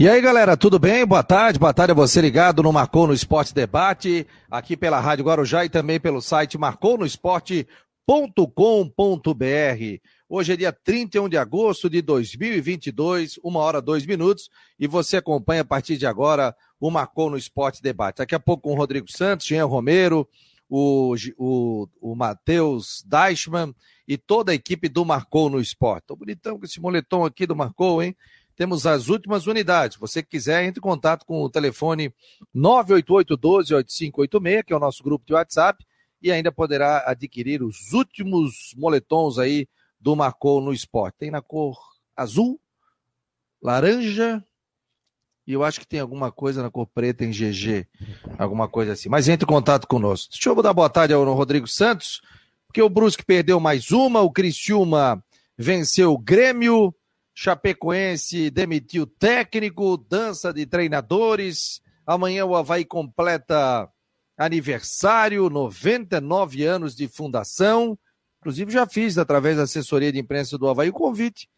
E aí, galera, tudo bem? Boa tarde, boa tarde a você ligado no Marcou no Esporte Debate, aqui pela Rádio Guarujá e também pelo site marconosport.com.br. Hoje é dia 31 de agosto de 2022, uma hora dois minutos, e você acompanha a partir de agora o Marcou no Esporte Debate. Daqui a pouco com o Rodrigo Santos, Jean Romero, o, o, o Matheus Deichmann e toda a equipe do Marcou no Esporte. Tô bonitão com esse moletom aqui do Marcou, hein? Temos as últimas unidades. Você que quiser, entre em contato com o telefone 988-12-8586, que é o nosso grupo de WhatsApp, e ainda poderá adquirir os últimos moletons aí do Marcou no Esporte. Tem na cor azul, laranja, e eu acho que tem alguma coisa na cor preta em GG, alguma coisa assim. Mas entre em contato conosco. Deixa eu dar boa tarde ao Rodrigo Santos, porque o Brusque perdeu mais uma, o Cristiúma venceu o Grêmio, Chapecoense demitiu técnico, dança de treinadores. Amanhã o Havaí completa aniversário, 99 anos de fundação. Inclusive, já fiz, através da assessoria de imprensa do Havaí, o convite.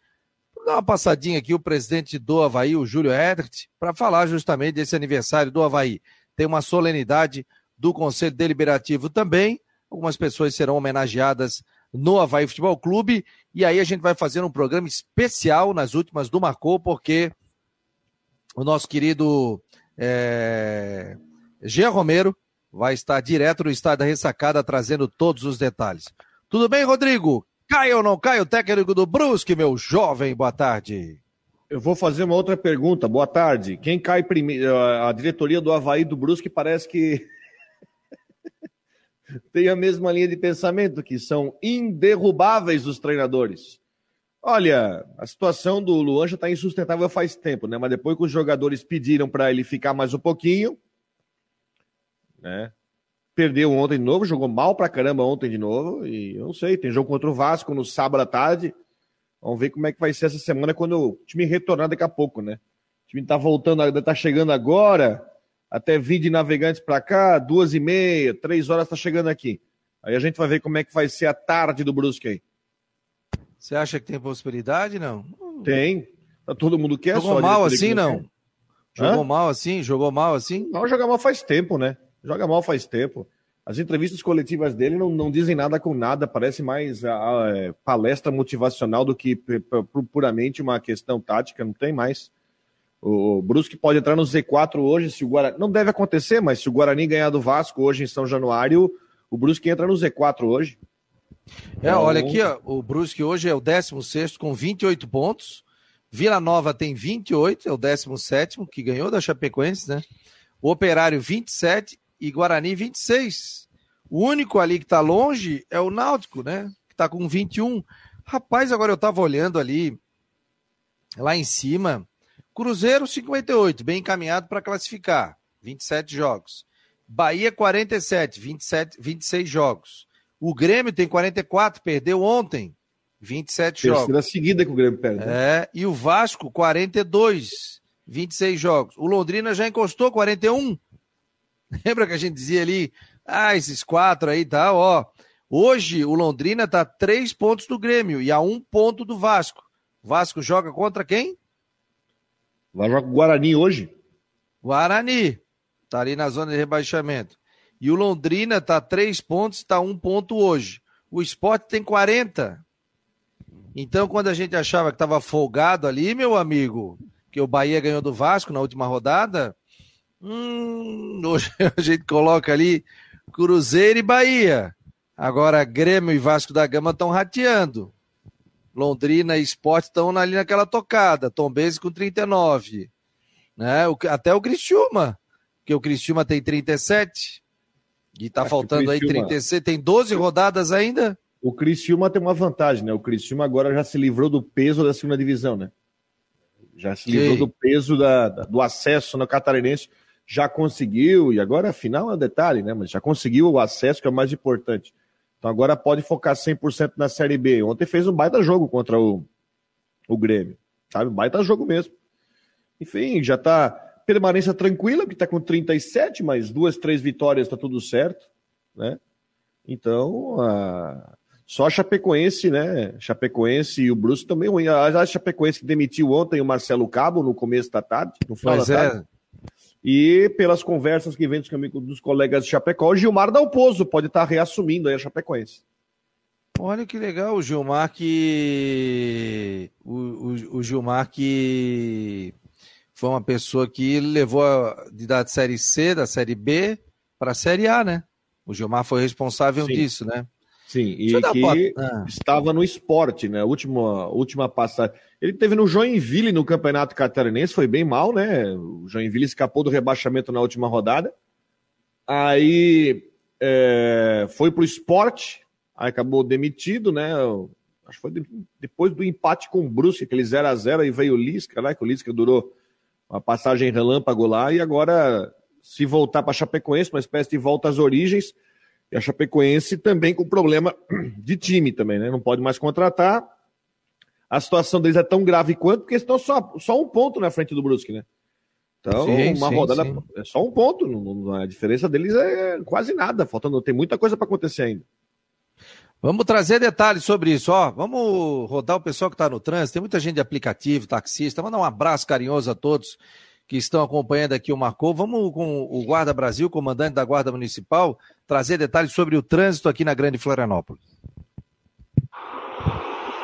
Vou dar uma passadinha aqui, o presidente do Havaí, o Júlio Edert, para falar justamente desse aniversário do Havaí. Tem uma solenidade do Conselho Deliberativo também. Algumas pessoas serão homenageadas no Havaí Futebol Clube. E aí a gente vai fazer um programa especial nas últimas do Marcou, porque o nosso querido é, Jean Romero vai estar direto no estádio da ressacada trazendo todos os detalhes. Tudo bem, Rodrigo? Cai ou não cai o técnico do Brusque, meu jovem? Boa tarde. Eu vou fazer uma outra pergunta. Boa tarde. Quem cai primeiro? A diretoria do Havaí do Brusque parece que tem a mesma linha de pensamento, que são inderrubáveis os treinadores. Olha, a situação do Luan já está insustentável faz tempo, né? Mas depois que os jogadores pediram para ele ficar mais um pouquinho, né? Perdeu ontem de novo, jogou mal pra caramba ontem de novo. E eu não sei, tem jogo contra o Vasco no sábado à tarde. Vamos ver como é que vai ser essa semana quando o time retornar daqui a pouco, né? O time tá voltando, tá chegando agora até vir de navegantes para cá, duas e meia, três horas está chegando aqui. Aí a gente vai ver como é que vai ser a tarde do Brusque aí. Você acha que tem possibilidade, não? Tem. Tá todo mundo quer. Jogou mal assim, não? Jogou Hã? mal assim? Jogou mal assim? Não, joga mal faz tempo, né? Joga mal faz tempo. As entrevistas coletivas dele não, não dizem nada com nada, parece mais a, a, a é, palestra motivacional do que puramente uma questão tática, não tem mais. O Brusque pode entrar no Z4 hoje, se o Guarani. Não deve acontecer, mas se o Guarani ganhar do Vasco hoje em São Januário, o Brusque entra no Z4 hoje. É, então... olha aqui, ó, o Brusque hoje é o 16 com 28 pontos. Vila Nova tem 28, é o 17, que ganhou da Chapecoense, né? O Operário 27 e Guarani 26. O único ali que tá longe é o Náutico, né? Que tá com 21. Rapaz, agora eu tava olhando ali, lá em cima. Cruzeiro 58, bem encaminhado para classificar, 27 jogos. Bahia 47, 27, 26 jogos. O Grêmio tem 44, perdeu ontem, 27 Terceira jogos. Terceira seguida que o Grêmio perde. Né? É, e o Vasco 42, 26 jogos. O Londrina já encostou 41. Lembra que a gente dizia ali, ah, esses quatro aí tá, ó. Hoje o Londrina tá três pontos do Grêmio e a um ponto do Vasco. O Vasco joga contra quem? Vai jogar com o Guarani hoje? Guarani. Tá ali na zona de rebaixamento. E o Londrina tá três pontos, tá um ponto hoje. O esporte tem 40. Então, quando a gente achava que estava folgado ali, meu amigo, que o Bahia ganhou do Vasco na última rodada, hum, hoje a gente coloca ali Cruzeiro e Bahia. Agora, Grêmio e Vasco da Gama estão rateando. Londrina e Sport estão ali naquela tocada. Tom Benz com 39. Né? O, até o Criciúma, que o Criciúma tem 37. E tá Acho faltando aí 36. Tem 12 rodadas ainda? O Criciúma tem uma vantagem, né? O Criciúma agora já se livrou do peso da segunda divisão, né? Já se livrou do peso da, da, do acesso no Catarinense. Já conseguiu, e agora afinal é um detalhe, né? Mas já conseguiu o acesso, que é o mais importante. Então agora pode focar 100% na Série B. Ontem fez um baita jogo contra o, o Grêmio, sabe? Um baita jogo mesmo. Enfim, já tá permanência tranquila, que tá com 37, mas duas, três vitórias tá tudo certo, né? Então, a... Só a Chapecoense, né? Chapecoense e o Brusque também ruim. A Chapecoense que demitiu ontem o Marcelo Cabo no começo da tarde, no final pois da é. tarde. E pelas conversas que vem dos, dos colegas de Chapecó, o Gilmar Dalpozo pode estar reassumindo aí a Chapecoense. Olha que legal, o Gilmar que. O, o, o Gilmar que foi uma pessoa que levou a, de da série C, da série B, para a série A, né? O Gilmar foi responsável Sim. disso, né? Sim, e que ah. estava no esporte, né? Última, última passagem. Ele teve no Joinville no Campeonato Catarinense, foi bem mal, né? O Joinville escapou do rebaixamento na última rodada. Aí é, foi pro esporte, aí acabou demitido, né? Acho que foi depois do empate com o Brusque, aquele 0 a 0 aí veio o Lisca, né? Que o Lisca durou uma passagem relâmpago lá, e agora se voltar para Chapecoense, uma espécie de volta às origens e a Chapecoense também com problema de time também, né? Não pode mais contratar. A situação deles é tão grave quanto, porque estão só, só um ponto na frente do Brusque, né? Então, sim, uma sim, rodada sim. é só um ponto. Não, a diferença deles é quase nada. Faltando, tem muita coisa para acontecer ainda. Vamos trazer detalhes sobre isso, ó. Vamos rodar o pessoal que está no trânsito. Tem muita gente de aplicativo, taxista. Mandar um abraço carinhoso a todos que estão acompanhando aqui o Marcou. Vamos com o Guarda Brasil, comandante da Guarda Municipal, trazer detalhes sobre o trânsito aqui na Grande Florianópolis.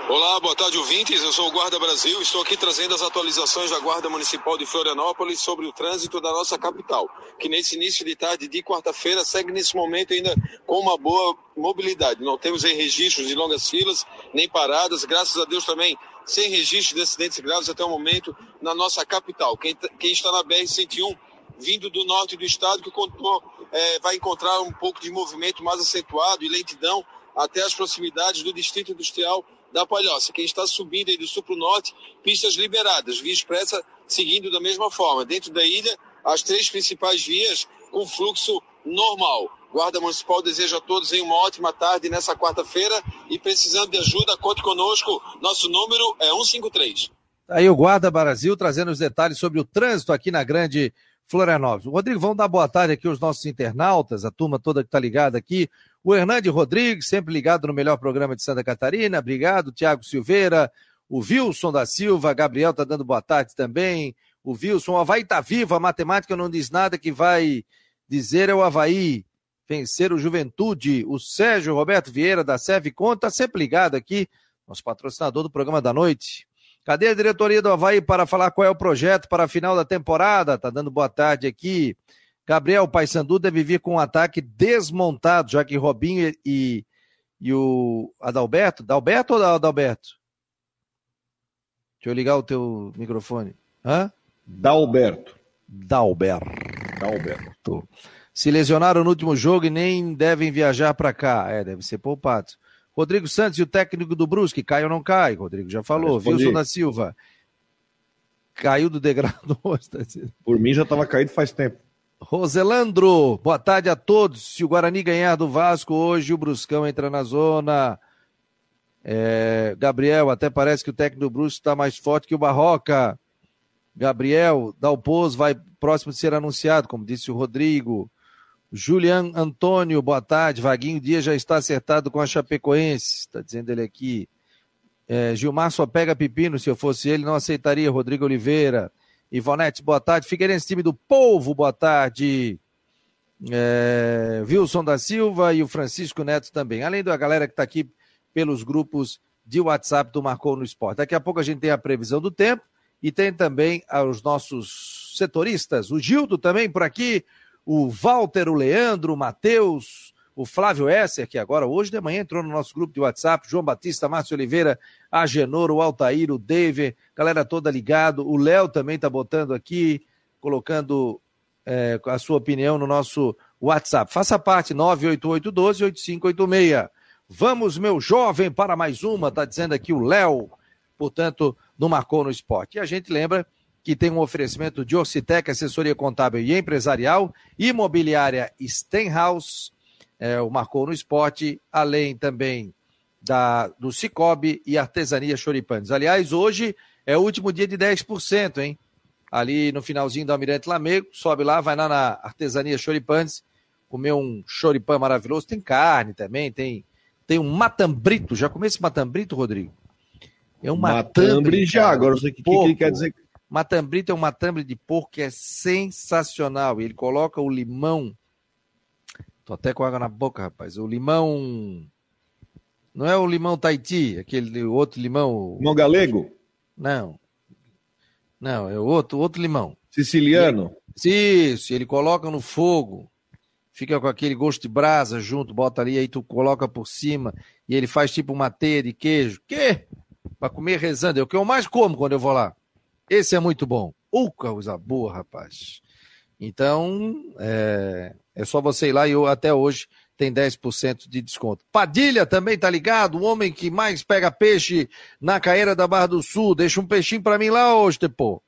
Olá, boa tarde, ouvintes. Eu sou o Guarda Brasil. Estou aqui trazendo as atualizações da Guarda Municipal de Florianópolis sobre o trânsito da nossa capital, que nesse início de tarde de quarta-feira segue nesse momento ainda com uma boa mobilidade. Não temos em registros de longas filas, nem paradas. Graças a Deus também sem registro de acidentes graves até o momento na nossa capital. Quem, quem está na BR-101, vindo do norte do estado, que contou, é, vai encontrar um pouco de movimento mais acentuado e lentidão até as proximidades do Distrito Industrial da Palhoça. Quem está subindo aí do sul para o norte, pistas liberadas, via expressa seguindo da mesma forma. Dentro da ilha, as três principais vias com fluxo normal. Guarda Municipal deseja a todos uma ótima tarde nessa quarta-feira e precisando de ajuda, conte conosco. Nosso número é 153. Aí o Guarda Brasil trazendo os detalhes sobre o trânsito aqui na Grande Florianópolis. Rodrigo, vamos dar boa tarde aqui aos nossos internautas, a turma toda que está ligada aqui. O Hernande Rodrigues, sempre ligado no melhor programa de Santa Catarina. Obrigado. Tiago Silveira, o Wilson da Silva, Gabriel está dando boa tarde também. O Wilson, o Havaí está vivo, a matemática não diz nada que vai dizer é o Havaí vencer o Juventude. O Sérgio Roberto Vieira da Serve Conta, sempre ligado aqui, nosso patrocinador do programa da noite. Cadê a diretoria do Havaí para falar qual é o projeto para a final da temporada? Tá dando boa tarde aqui. Gabriel Paysandu deve vir com um ataque desmontado, já que Robinho e, e o Adalberto. Adalberto ou Adalberto? Deixa eu ligar o teu microfone. Hã? Dalberto. Dalberto. Dalberto se lesionaram no último jogo e nem devem viajar para cá. É, deve ser poupados. Rodrigo Santos e o técnico do Brusque, cai ou não cai? Rodrigo já falou. Wilson da Silva. Caiu do degrau do Por mim já estava caído faz tempo. Roselandro, boa tarde a todos. Se o Guarani ganhar do Vasco hoje, o Bruscão entra na zona. É, Gabriel, até parece que o técnico do Brusque está mais forte que o Barroca. Gabriel, Dalpoz vai próximo de ser anunciado, como disse o Rodrigo. Julian Antônio, boa tarde. Vaguinho Dia já está acertado com a Chapecoense, está dizendo ele aqui. É, Gilmar só pega pepino, se eu fosse ele, não aceitaria. Rodrigo Oliveira. Ivonete, boa tarde. Figueirense, time do povo, boa tarde. É, Wilson da Silva e o Francisco Neto também. Além da galera que está aqui pelos grupos de WhatsApp do Marcou no Esporte. Daqui a pouco a gente tem a previsão do tempo e tem também os nossos setoristas. O Gildo também por aqui o Walter, o Leandro, o Matheus, o Flávio Esser, que agora, hoje de manhã, entrou no nosso grupo de WhatsApp, João Batista, Márcio Oliveira, Agenor, o Altair, o David, galera toda ligado, o Léo também está botando aqui, colocando é, a sua opinião no nosso WhatsApp. Faça parte, 98812-8586. Vamos, meu jovem, para mais uma, está dizendo aqui o Léo, portanto, no Marcou no Esporte. E a gente lembra que tem um oferecimento de Orcitec, assessoria contábil e empresarial, imobiliária Stenhouse, é, o Marcou no Esporte, além também da, do Cicobi e Artesania Choripanes. Aliás, hoje é o último dia de 10%, hein? Ali no finalzinho do Almirante Lamego, sobe lá, vai lá na Artesania Choripanes, comer um choripan maravilhoso, tem carne também, tem tem um matambrito. Já comeu esse matambrito, Rodrigo? É um matambre, matambre já. Agora não sei o que, que, ele quer dizer. Matambrito é um matambre de porco que é sensacional. Ele coloca o limão. Tô até com água na boca, rapaz. O limão. Não é o limão Tahiti, aquele outro limão. Limão galego? Não. Não, é outro, outro limão. Siciliano? Isso, ele coloca no fogo fica com aquele gosto de brasa junto, bota ali, aí tu coloca por cima e ele faz tipo uma teia de queijo. Que? Pra comer rezando. É o que eu mais como quando eu vou lá. Esse é muito bom. Uh, coisa boa, rapaz. Então, é, é só você ir lá e eu, até hoje tem 10% de desconto. Padilha também tá ligado, o homem que mais pega peixe na caeira da Barra do Sul. Deixa um peixinho para mim lá hoje, Tepô.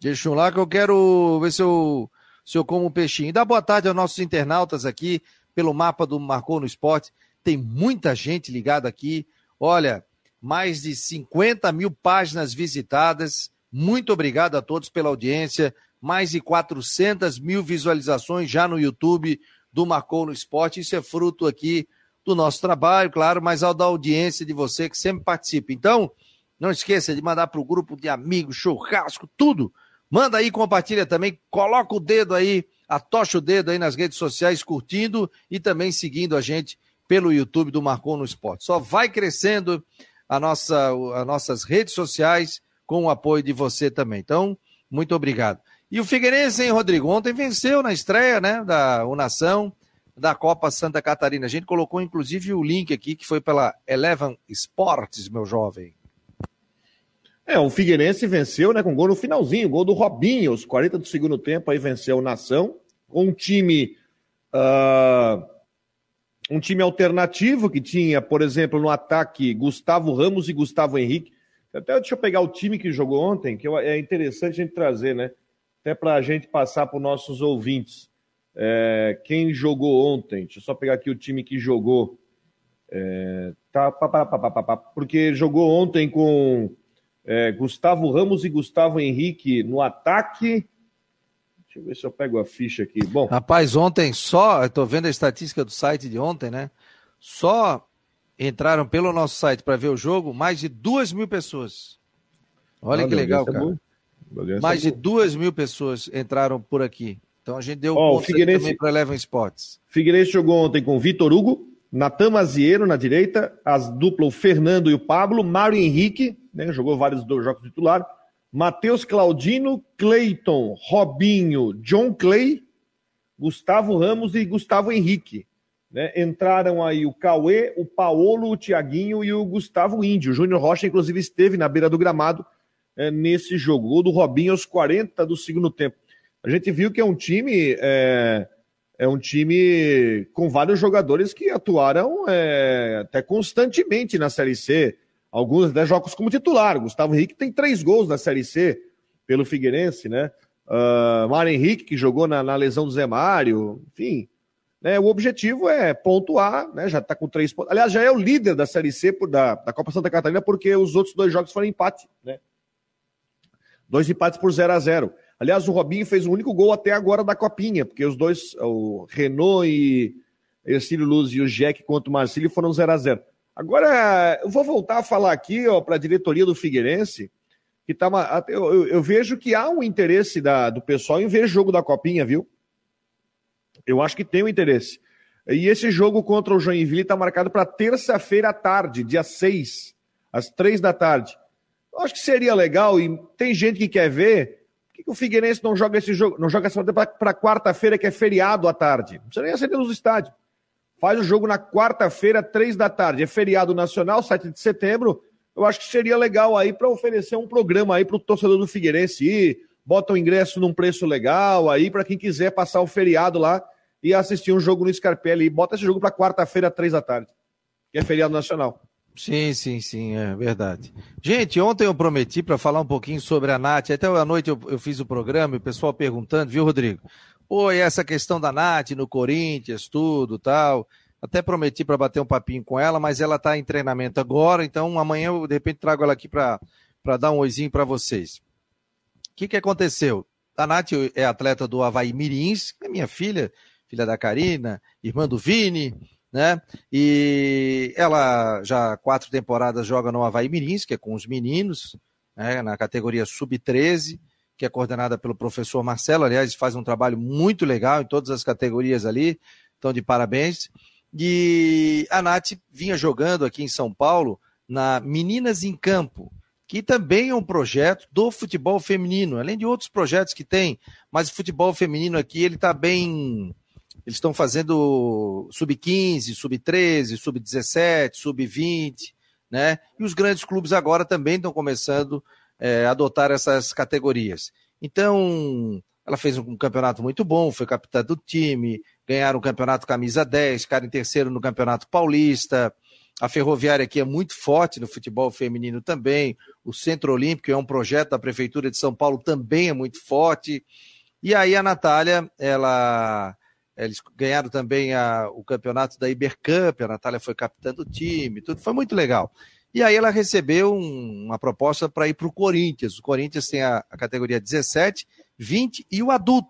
Deixa um lá que eu quero ver se eu se eu como um peixinho. Dá boa tarde aos nossos internautas aqui, pelo mapa do Marcou no Esporte. Tem muita gente ligada aqui. Olha, mais de 50 mil páginas visitadas. Muito obrigado a todos pela audiência. Mais de 400 mil visualizações já no YouTube do Marcou no Esporte. Isso é fruto aqui do nosso trabalho, claro, mas ao da audiência de você que sempre participa. Então, não esqueça de mandar para o grupo de amigos, churrasco, tudo Manda aí, compartilha também, coloca o dedo aí, atocha o dedo aí nas redes sociais, curtindo e também seguindo a gente pelo YouTube do Marcon no Esporte. Só vai crescendo a nossa, as nossas redes sociais com o apoio de você também. Então, muito obrigado. E o Figueirense, hein, Rodrigo? Ontem venceu na estreia, né, da Unação, da Copa Santa Catarina. A gente colocou, inclusive, o link aqui, que foi pela Eleven Sports, meu jovem. É, o Figueirense venceu, né, com gol no finalzinho, gol do Robinho, os 40 do segundo tempo, aí venceu o Nação, um time, uh, um time alternativo que tinha, por exemplo, no ataque, Gustavo Ramos e Gustavo Henrique. Até deixa eu pegar o time que jogou ontem, que é interessante a gente trazer, né, até para a gente passar para os nossos ouvintes. É, quem jogou ontem, deixa eu só pegar aqui o time que jogou. É, tá, pá, pá, pá, porque jogou ontem com é, Gustavo Ramos e Gustavo Henrique no ataque. Deixa eu ver se eu pego a ficha aqui. Bom. Rapaz, ontem só, tô vendo a estatística do site de ontem, né? Só entraram pelo nosso site para ver o jogo mais de duas mil pessoas. Olha que legal, é cara. É mais de duas mil pessoas entraram por aqui. Então a gente deu oh, Figueirense... também para Eleven Sports. Figueirense jogou ontem com Vitor Hugo, Natan Mazieiro na direita, as duplas o Fernando e o Pablo, Mário Henrique, né, jogou vários jogos titular, Matheus Claudino, Cleiton, Robinho, John Clay, Gustavo Ramos e Gustavo Henrique. Né? Entraram aí o Cauê, o Paolo, o Tiaguinho e o Gustavo Índio. O Júnior Rocha, inclusive, esteve na beira do gramado é, nesse jogo. Gol do Robinho aos 40 do segundo tempo. A gente viu que é um time é, é um time com vários jogadores que atuaram é, até constantemente na Série C. Alguns até jogos como titular. Gustavo Henrique tem três gols na Série C pelo Figueirense, né? Uh, Mário Henrique, que jogou na, na, lesão do Zé Mário, enfim. Né, o objetivo é pontuar, né? Já está com três pontos. Aliás, já é o líder da Série C por, da, da Copa Santa Catarina, porque os outros dois jogos foram empate, né? Dois empates por 0 a 0 Aliás, o Robinho fez o único gol até agora da Copinha, porque os dois, o Renault e Ercílio Luz e o Jack contra o Marcílio foram 0 a 0 Agora, eu vou voltar a falar aqui para a diretoria do Figueirense, que tá eu, eu, eu, vejo que há um interesse da, do pessoal em ver jogo da Copinha, viu? Eu acho que tem um interesse. E esse jogo contra o Joinville está marcado para terça-feira à tarde, dia 6, às 3 da tarde. Eu acho que seria legal, e tem gente que quer ver, por que, o Figueirense não joga esse jogo, não joga essa para quarta-feira, que é feriado à tarde? Não precisa nem acender os estádios. Faz o jogo na quarta-feira, três da tarde. É feriado nacional, 7 de setembro. Eu acho que seria legal aí para oferecer um programa aí para o torcedor do Figueirense ir. Bota o ingresso num preço legal aí para quem quiser passar o feriado lá e assistir um jogo no Scarpelli. Bota esse jogo para quarta-feira, três da tarde, que é feriado nacional. Sim, sim, sim, é verdade. Gente, ontem eu prometi para falar um pouquinho sobre a Nath. Até a noite eu, eu fiz o programa e o pessoal perguntando, viu, Rodrigo? Pô, e essa questão da Nath no Corinthians, tudo tal. Até prometi para bater um papinho com ela, mas ela está em treinamento agora, então amanhã eu de repente trago ela aqui para dar um oizinho para vocês. O que, que aconteceu? A Nath é atleta do Havaí Mirins, é minha filha, filha da Karina, irmã do Vini, né? E ela já quatro temporadas joga no Havaí Mirins, que é com os meninos, né? na categoria sub-13, que é coordenada pelo professor Marcelo, aliás, faz um trabalho muito legal em todas as categorias ali, então de parabéns. E a Nath vinha jogando aqui em São Paulo na Meninas em Campo, que também é um projeto do futebol feminino, além de outros projetos que tem, mas o futebol feminino aqui ele está bem eles estão fazendo sub-15, sub-13, sub-17, sub-20, né? E os grandes clubes agora também estão começando é, a adotar essas categorias. Então, ela fez um campeonato muito bom, foi capitã do time, ganharam o campeonato camisa 10, ficaram em terceiro no campeonato paulista. A Ferroviária aqui é muito forte no futebol feminino também. O Centro Olímpico é um projeto da Prefeitura de São Paulo, também é muito forte. E aí a Natália, ela eles ganharam também a, o campeonato da Ibercup, a Natália foi capitã do time, tudo foi muito legal. E aí ela recebeu um, uma proposta para ir para o Corinthians. O Corinthians tem a, a, categoria 17, 20 e o adulto.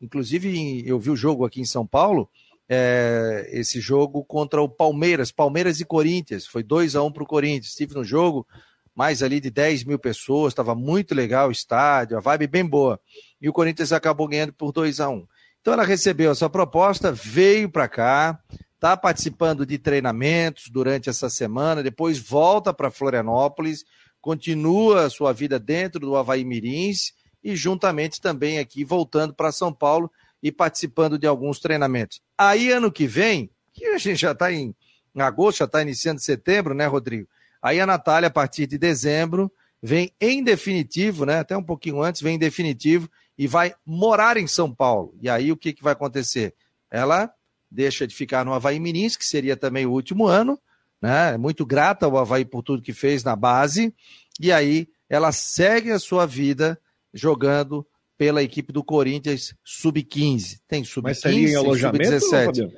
Inclusive, eu vi o jogo aqui em São Paulo, é, esse jogo contra o Palmeiras, Palmeiras e Corinthians. Foi 2 a 1 um para o Corinthians. Estive no jogo, mais ali de 10 mil pessoas, estava muito legal o estádio, a vibe bem boa. E o Corinthians acabou ganhando por 2 a 1 um. Então ela recebeu essa proposta, veio para cá, está participando de treinamentos durante essa semana, depois volta para Florianópolis, continua a sua vida dentro do Havaí Mirins e juntamente também aqui voltando para São Paulo e participando de alguns treinamentos. Aí ano que vem, que a gente já está em agosto, já está iniciando setembro, né, Rodrigo? Aí a Natália, a partir de dezembro, vem em definitivo, né? Até um pouquinho antes, vem em definitivo e vai morar em São Paulo. E aí o que, que vai acontecer? Ela deixa de ficar no Havaí Mirins, que seria também o último ano, né? É muito grata ao Havaí por tudo que fez na base, e aí ela segue a sua vida jogando pela equipe do Corinthians sub-15. Tem sub-15, sub-17.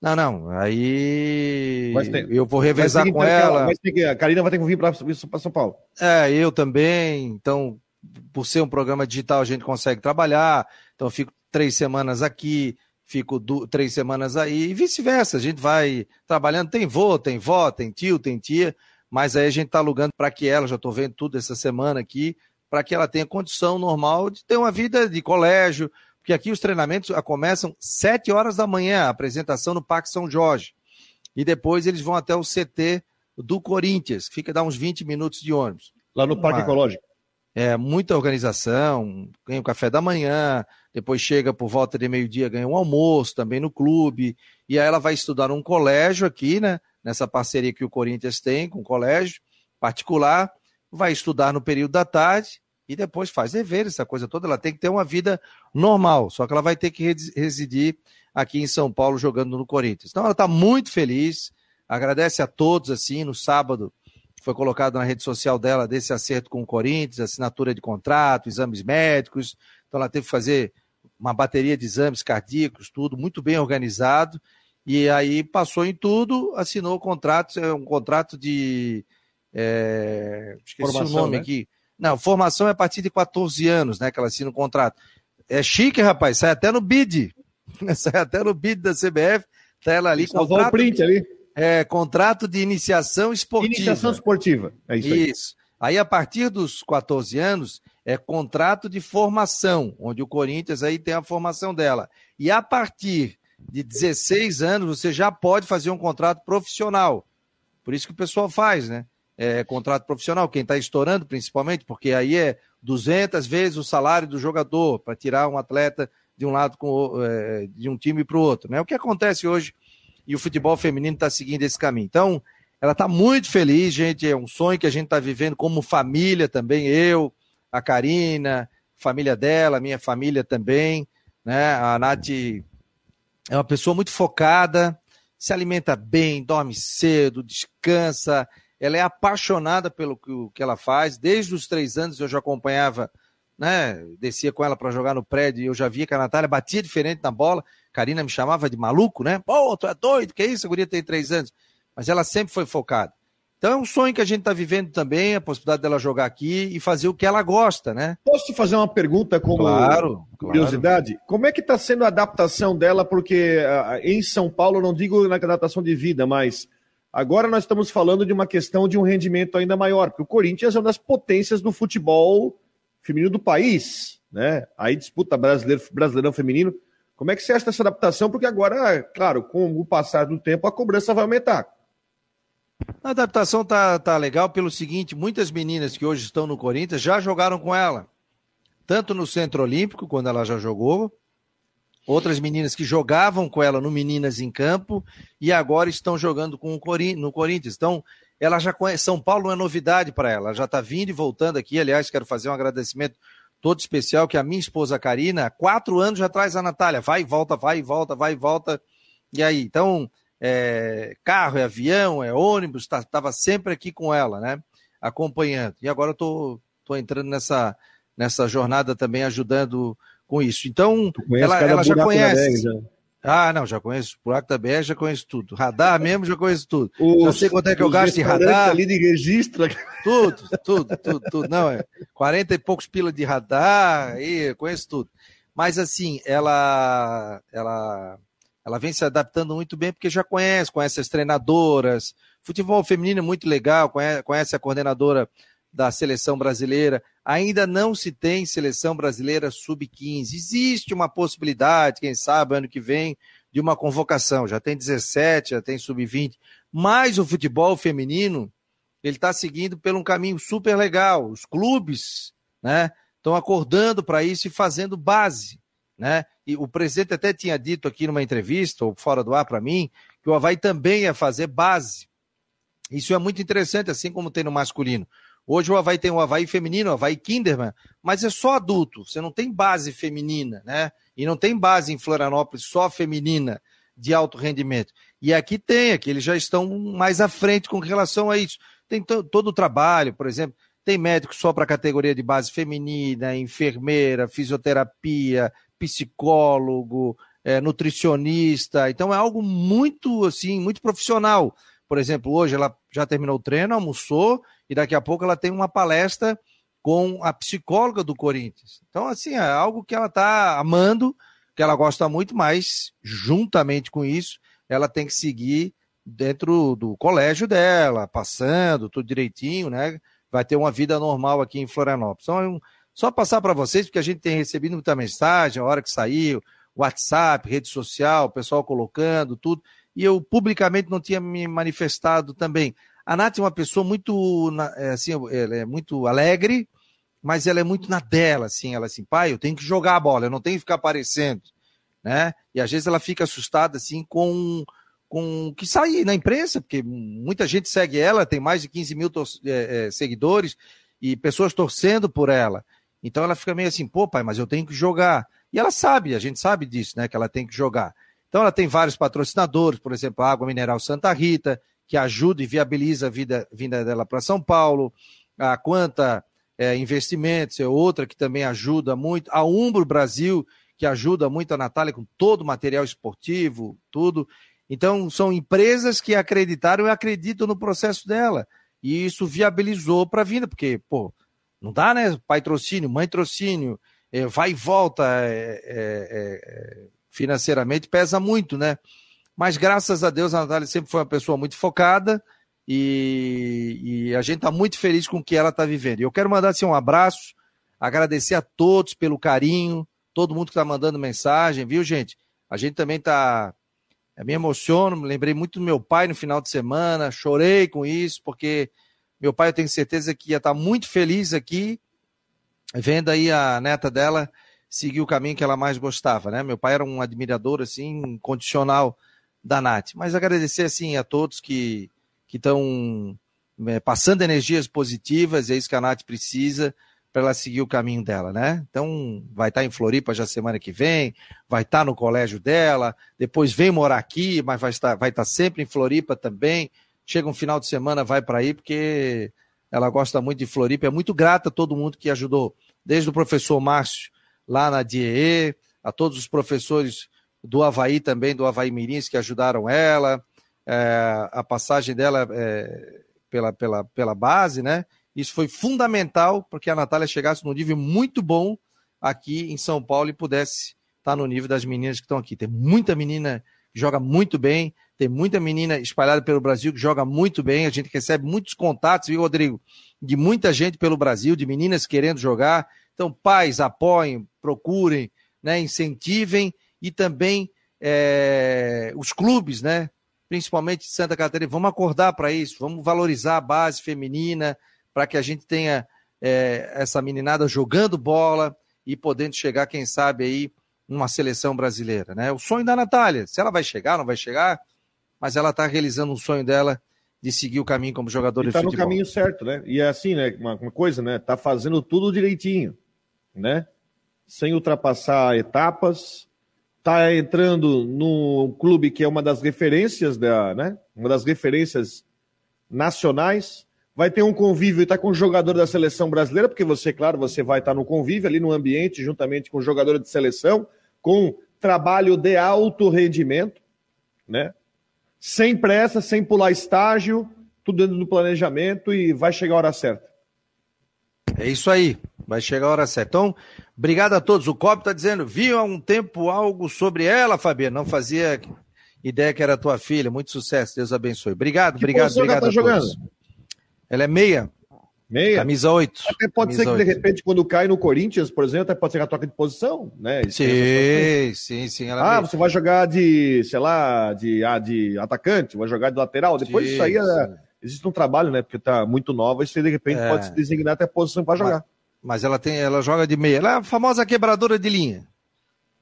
Não, não. Aí ter, eu vou revezar com ela. Que, a Karina vai ter que vir para São Paulo. É, eu também. Então, por ser um programa digital, a gente consegue trabalhar. Então, eu fico três semanas aqui, fico do, três semanas aí, e vice-versa. A gente vai trabalhando. Tem vô, tem vó, tem tio, tem tia, mas aí a gente está alugando para que ela, já estou vendo tudo essa semana aqui, para que ela tenha condição normal de ter uma vida de colégio, porque aqui os treinamentos começam sete horas da manhã, a apresentação no Parque São Jorge. E depois eles vão até o CT do Corinthians, que fica a dar uns 20 minutos de ônibus. Lá no Parque Ecológico é, muita organização, ganha o café da manhã, depois chega por volta de meio-dia, ganha um almoço também no clube, e aí ela vai estudar num colégio aqui, né? Nessa parceria que o Corinthians tem com o colégio particular, vai estudar no período da tarde e depois faz dever, essa coisa toda. Ela tem que ter uma vida normal, só que ela vai ter que residir aqui em São Paulo jogando no Corinthians. Então ela está muito feliz, agradece a todos, assim, no sábado foi colocado na rede social dela desse acerto com o Corinthians, assinatura de contrato, exames médicos. Então ela teve que fazer uma bateria de exames cardíacos, tudo muito bem organizado. E aí passou em tudo, assinou o contrato, é um contrato de. É, esqueci formação, o nome né? aqui. Não, formação é a partir de 14 anos, né? Que ela assina o contrato. É chique, rapaz, sai até no bid. sai até no bid da CBF, tá ela ali. Salvou o print ali é, contrato de iniciação esportiva. Iniciação esportiva, é isso, isso. Aí. aí. a partir dos 14 anos, é contrato de formação, onde o Corinthians aí tem a formação dela. E a partir de 16 anos, você já pode fazer um contrato profissional. Por isso que o pessoal faz, né? É, contrato profissional, quem está estourando principalmente, porque aí é 200 vezes o salário do jogador para tirar um atleta de um lado com, é, de um time para o outro. Né? O que acontece hoje e o futebol feminino está seguindo esse caminho. Então, ela está muito feliz, gente. É um sonho que a gente está vivendo como família também. Eu, a Karina, família dela, minha família também. Né? A Nath é uma pessoa muito focada, se alimenta bem, dorme cedo, descansa. Ela é apaixonada pelo que ela faz. Desde os três anos eu já acompanhava, né? Descia com ela para jogar no prédio e eu já via que a Natália batia diferente na bola. Karina me chamava de maluco, né? Pô, tu é doido, que isso? A guria tem três anos. Mas ela sempre foi focada. Então é um sonho que a gente está vivendo também, a possibilidade dela jogar aqui e fazer o que ela gosta, né? Posso te fazer uma pergunta como claro, curiosidade? Claro. Como é que está sendo a adaptação dela? Porque uh, em São Paulo, não digo na adaptação de vida, mas agora nós estamos falando de uma questão de um rendimento ainda maior, porque o Corinthians é uma das potências do futebol feminino do país, né? Aí disputa brasileiro, brasileirão feminino. Como é que você acha essa adaptação? Porque agora, claro, com o passar do tempo, a cobrança vai aumentar. A adaptação tá, tá legal pelo seguinte: muitas meninas que hoje estão no Corinthians já jogaram com ela. Tanto no Centro Olímpico, quando ela já jogou, outras meninas que jogavam com ela no Meninas em Campo e agora estão jogando com o Corin no Corinthians. Então, ela já conhece. São Paulo não é novidade para ela. Ela já está vindo e voltando aqui. Aliás, quero fazer um agradecimento todo especial que a minha esposa Karina, há quatro anos já traz a Natália. Vai e volta, vai e volta, vai e volta. E aí, então, é, carro, é avião, é ônibus, estava tá, sempre aqui com ela, né? Acompanhando. E agora eu tô, tô entrando nessa, nessa jornada também, ajudando com isso. Então, ela, ela já conhece. Já. Ah, não, já conheço. Buraco da BR, já conheço tudo. Radar mesmo, já conheço tudo. Os, já sei quanto é que eu gasto em radar. ali de registro. Tudo, tudo, tudo, tudo. Não, é 40 e poucos pilas de radar, aí, conheço tudo. Mas assim, ela, ela ela vem se adaptando muito bem porque já conhece, conhece as treinadoras. Futebol feminino é muito legal, conhece a coordenadora da seleção brasileira. Ainda não se tem seleção brasileira sub-15. Existe uma possibilidade, quem sabe, ano que vem, de uma convocação. Já tem 17, já tem sub-20. Mas o futebol feminino, ele está seguindo por um caminho super legal. Os clubes, né, estão acordando para isso e fazendo base né? E o presidente até tinha dito aqui numa entrevista, ou fora do ar para mim, que o Havaí também ia fazer base. Isso é muito interessante, assim como tem no masculino. Hoje o Havaí tem o Havaí feminino, o Havaí Kinderman, mas é só adulto, você não tem base feminina, né? E não tem base em Florianópolis só feminina de alto rendimento. E aqui tem, aqui eles já estão mais à frente com relação a isso. Tem todo o trabalho, por exemplo, tem médico só para a categoria de base feminina, enfermeira, fisioterapia, psicólogo, é, nutricionista. Então é algo muito assim, muito profissional. Por exemplo, hoje ela já terminou o treino, almoçou e daqui a pouco ela tem uma palestra com a psicóloga do Corinthians. Então assim, é algo que ela está amando, que ela gosta muito, mas juntamente com isso, ela tem que seguir dentro do colégio dela, passando tudo direitinho, né? Vai ter uma vida normal aqui em Florianópolis. Então é só passar para vocês, porque a gente tem recebido muita mensagem, a hora que saiu, WhatsApp, rede social, o pessoal colocando tudo, e eu publicamente não tinha me manifestado também. A Nath é uma pessoa muito, é, assim, ela é muito alegre, mas ela é muito na dela, assim, ela assim, pai, eu tenho que jogar a bola, eu não tenho que ficar aparecendo, né? E às vezes ela fica assustada, assim, com com o que sair na imprensa, porque muita gente segue ela, tem mais de 15 mil é, é, seguidores e pessoas torcendo por ela. Então ela fica meio assim, pô, pai, mas eu tenho que jogar. E ela sabe, a gente sabe disso, né? Que ela tem que jogar. Então ela tem vários patrocinadores, por exemplo, a Água Mineral Santa Rita, que ajuda e viabiliza a vida, vinda dela para São Paulo. A Quanta é, Investimentos é outra que também ajuda muito. A Umbro Brasil, que ajuda muito a Natália com todo o material esportivo, tudo. Então, são empresas que acreditaram e acreditam no processo dela. E isso viabilizou para a vinda, porque, pô, não dá, né? Pai trocínio, mãe trocínio, é, vai e volta é, é, é, financeiramente, pesa muito, né? Mas graças a Deus a Natália sempre foi uma pessoa muito focada e, e a gente está muito feliz com o que ela está vivendo. E eu quero mandar assim, um abraço, agradecer a todos pelo carinho, todo mundo que está mandando mensagem, viu, gente? A gente também está. Me emociono, me lembrei muito do meu pai no final de semana, chorei com isso, porque meu pai, eu tenho certeza que ia estar muito feliz aqui, vendo aí a neta dela seguir o caminho que ela mais gostava, né? Meu pai era um admirador, assim, incondicional da Nath. Mas agradecer, assim, a todos que estão é, passando energias positivas, é isso que a Nath precisa para ela seguir o caminho dela, né? Então, vai estar em Floripa já semana que vem, vai estar no colégio dela, depois vem morar aqui, mas vai estar, vai estar sempre em Floripa também chega um final de semana, vai para aí, porque ela gosta muito de Floripa, é muito grata a todo mundo que ajudou, desde o professor Márcio lá na DIE, a todos os professores do Havaí também, do Havaí Mirins, que ajudaram ela, é, a passagem dela é, pela, pela, pela base, né? Isso foi fundamental porque a Natália chegasse num nível muito bom aqui em São Paulo e pudesse estar no nível das meninas que estão aqui. Tem muita menina que joga muito bem, tem muita menina espalhada pelo Brasil que joga muito bem. A gente recebe muitos contatos, viu, Rodrigo? De muita gente pelo Brasil, de meninas querendo jogar. Então, pais, apoiem, procurem, né, incentivem e também é, os clubes, né? Principalmente de Santa Catarina, vamos acordar para isso, vamos valorizar a base feminina, para que a gente tenha é, essa meninada jogando bola e podendo chegar, quem sabe, aí, numa seleção brasileira. Né? O sonho da Natália, se ela vai chegar, não vai chegar, mas ela está realizando um sonho dela de seguir o caminho como jogador e de tá futebol. Está no caminho certo, né? E é assim, né? Uma, uma coisa, né? Tá fazendo tudo direitinho, né? Sem ultrapassar etapas, tá entrando no clube que é uma das referências da, né? Uma das referências nacionais vai ter um convívio e tá com o jogador da seleção brasileira, porque você, claro, você vai estar tá no convívio ali no ambiente, juntamente com o jogador de seleção, com trabalho de alto rendimento, né? Sem pressa, sem pular estágio, tudo dentro do planejamento e vai chegar a hora certa. É isso aí, vai chegar a hora certa. Então, obrigado a todos. O Cobb está dizendo, viu há um tempo algo sobre ela, Fabiano, não fazia ideia que era tua filha. Muito sucesso, Deus abençoe. Obrigado, que obrigado, obrigado tá a jogando? todos. Ela é meia. Meia? Camisa 8. Até pode Camisa ser que, 8. de repente, quando cai no Corinthians, por exemplo, até pode ser que a troca de posição, né? Sim, sim, sim. ah, você vai jogar de, sei lá, de, ah, de atacante, vai jogar de lateral. Depois disso aí, é, existe um trabalho, né? Porque tá muito nova e você, de repente, é. pode se designar até a posição para jogar. Mas, ela tem, ela joga de meia. Ela é a famosa quebradora de linha,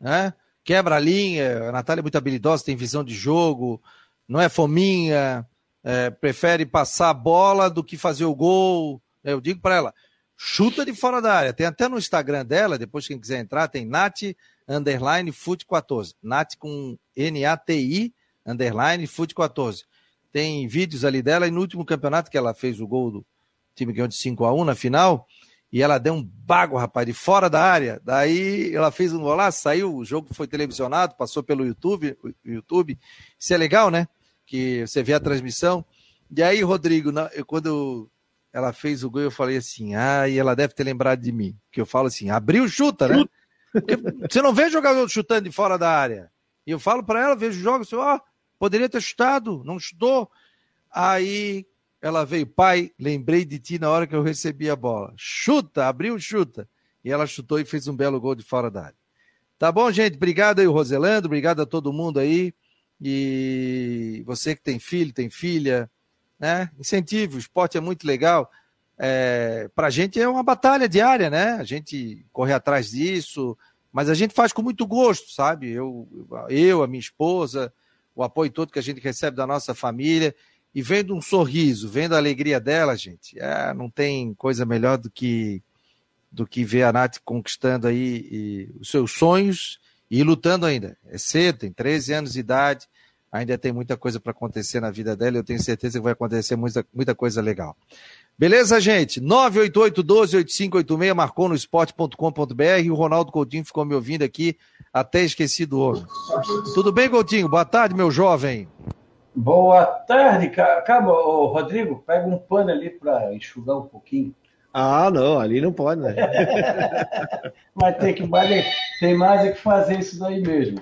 né? Quebra a linha, a Natália é muito habilidosa, tem visão de jogo, não é fominha, é, prefere passar a bola do que fazer o gol. Eu digo para ela, chuta de fora da área. Tem até no Instagram dela, depois quem quiser entrar, tem Nat underline Fute 14. Nat com N-A-T-I underline Fute 14. Tem vídeos ali dela e no último campeonato que ela fez o gol do time que ganhou de 5 a 1 na final, e ela deu um bago, rapaz, de fora da área. Daí ela fez um golaço, saiu, o jogo foi televisionado, passou pelo YouTube, YouTube. Isso é legal, né? que você vê a transmissão. E aí, Rodrigo, quando ela fez o gol, eu falei assim: ah, e ela deve ter lembrado de mim. Que eu falo assim: abriu, chuta, né? Porque você não vê jogador chutando de fora da área. E eu falo para ela, vejo jogos, ó, oh, poderia ter chutado, não chutou. Aí ela veio, pai, lembrei de ti na hora que eu recebi a bola. Chuta, abriu, chuta. E ela chutou e fez um belo gol de fora da área. Tá bom, gente? Obrigado aí, Roselando. Obrigado a todo mundo aí. E você que tem filho, tem filha, né? Incentive, o esporte é muito legal. É, para gente é uma batalha diária, né? A gente corre atrás disso, mas a gente faz com muito gosto, sabe? Eu, eu, a minha esposa, o apoio todo que a gente recebe da nossa família e vendo um sorriso, vendo a alegria dela, gente, é, não tem coisa melhor do que do que ver a Nath conquistando aí e, os seus sonhos e lutando ainda. É cedo, tem 13 anos de idade, ainda tem muita coisa para acontecer na vida dela. Eu tenho certeza que vai acontecer muita, muita coisa legal. Beleza, gente? 988-12-8586 marcou no esporte.com.br. O Ronaldo Coutinho ficou me ouvindo aqui, até esqueci do outro. Tudo bem, Coutinho? Boa tarde, meu jovem. Boa tarde, cara. Rodrigo, pega um pano ali para enxugar um pouquinho. Ah, não, ali não pode, né? Mas tem que tem mais é que fazer isso daí mesmo.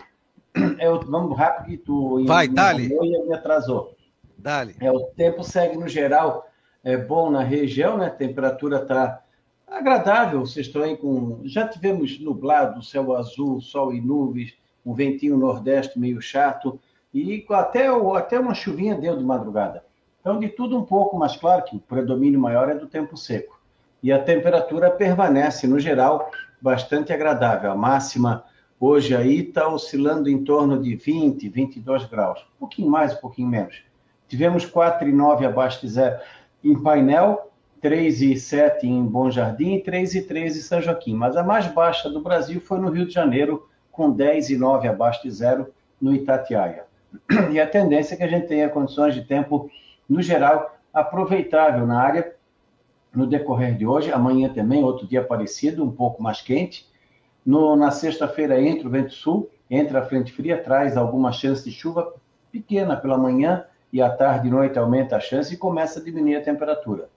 Eu, vamos rápido que tu Vai, dali. e me atrasou. Dali. É, o tempo segue no geral é bom na região, né? A temperatura está agradável. Vocês estão aí com. Já tivemos nublado, céu azul, sol e nuvens, um ventinho nordeste meio chato e até, até uma chuvinha deu de madrugada. Então, de tudo um pouco, mas claro que o predomínio maior é do tempo seco e a temperatura permanece, no geral, bastante agradável. A máxima hoje aí está oscilando em torno de 20, 22 graus, um pouquinho mais, um pouquinho menos. Tivemos 4,9 abaixo de zero em Painel, 3,7 em Bom Jardim e 3,3 em São Joaquim. Mas a mais baixa do Brasil foi no Rio de Janeiro, com 10,9 abaixo de zero no Itatiaia. E a tendência é que a gente tenha condições de tempo, no geral, aproveitável na área, no decorrer de hoje, amanhã também, outro dia parecido, um pouco mais quente. No, na sexta-feira, entre o vento sul, entra a frente fria, traz alguma chance de chuva pequena pela manhã e à tarde e noite aumenta a chance e começa a diminuir a temperatura.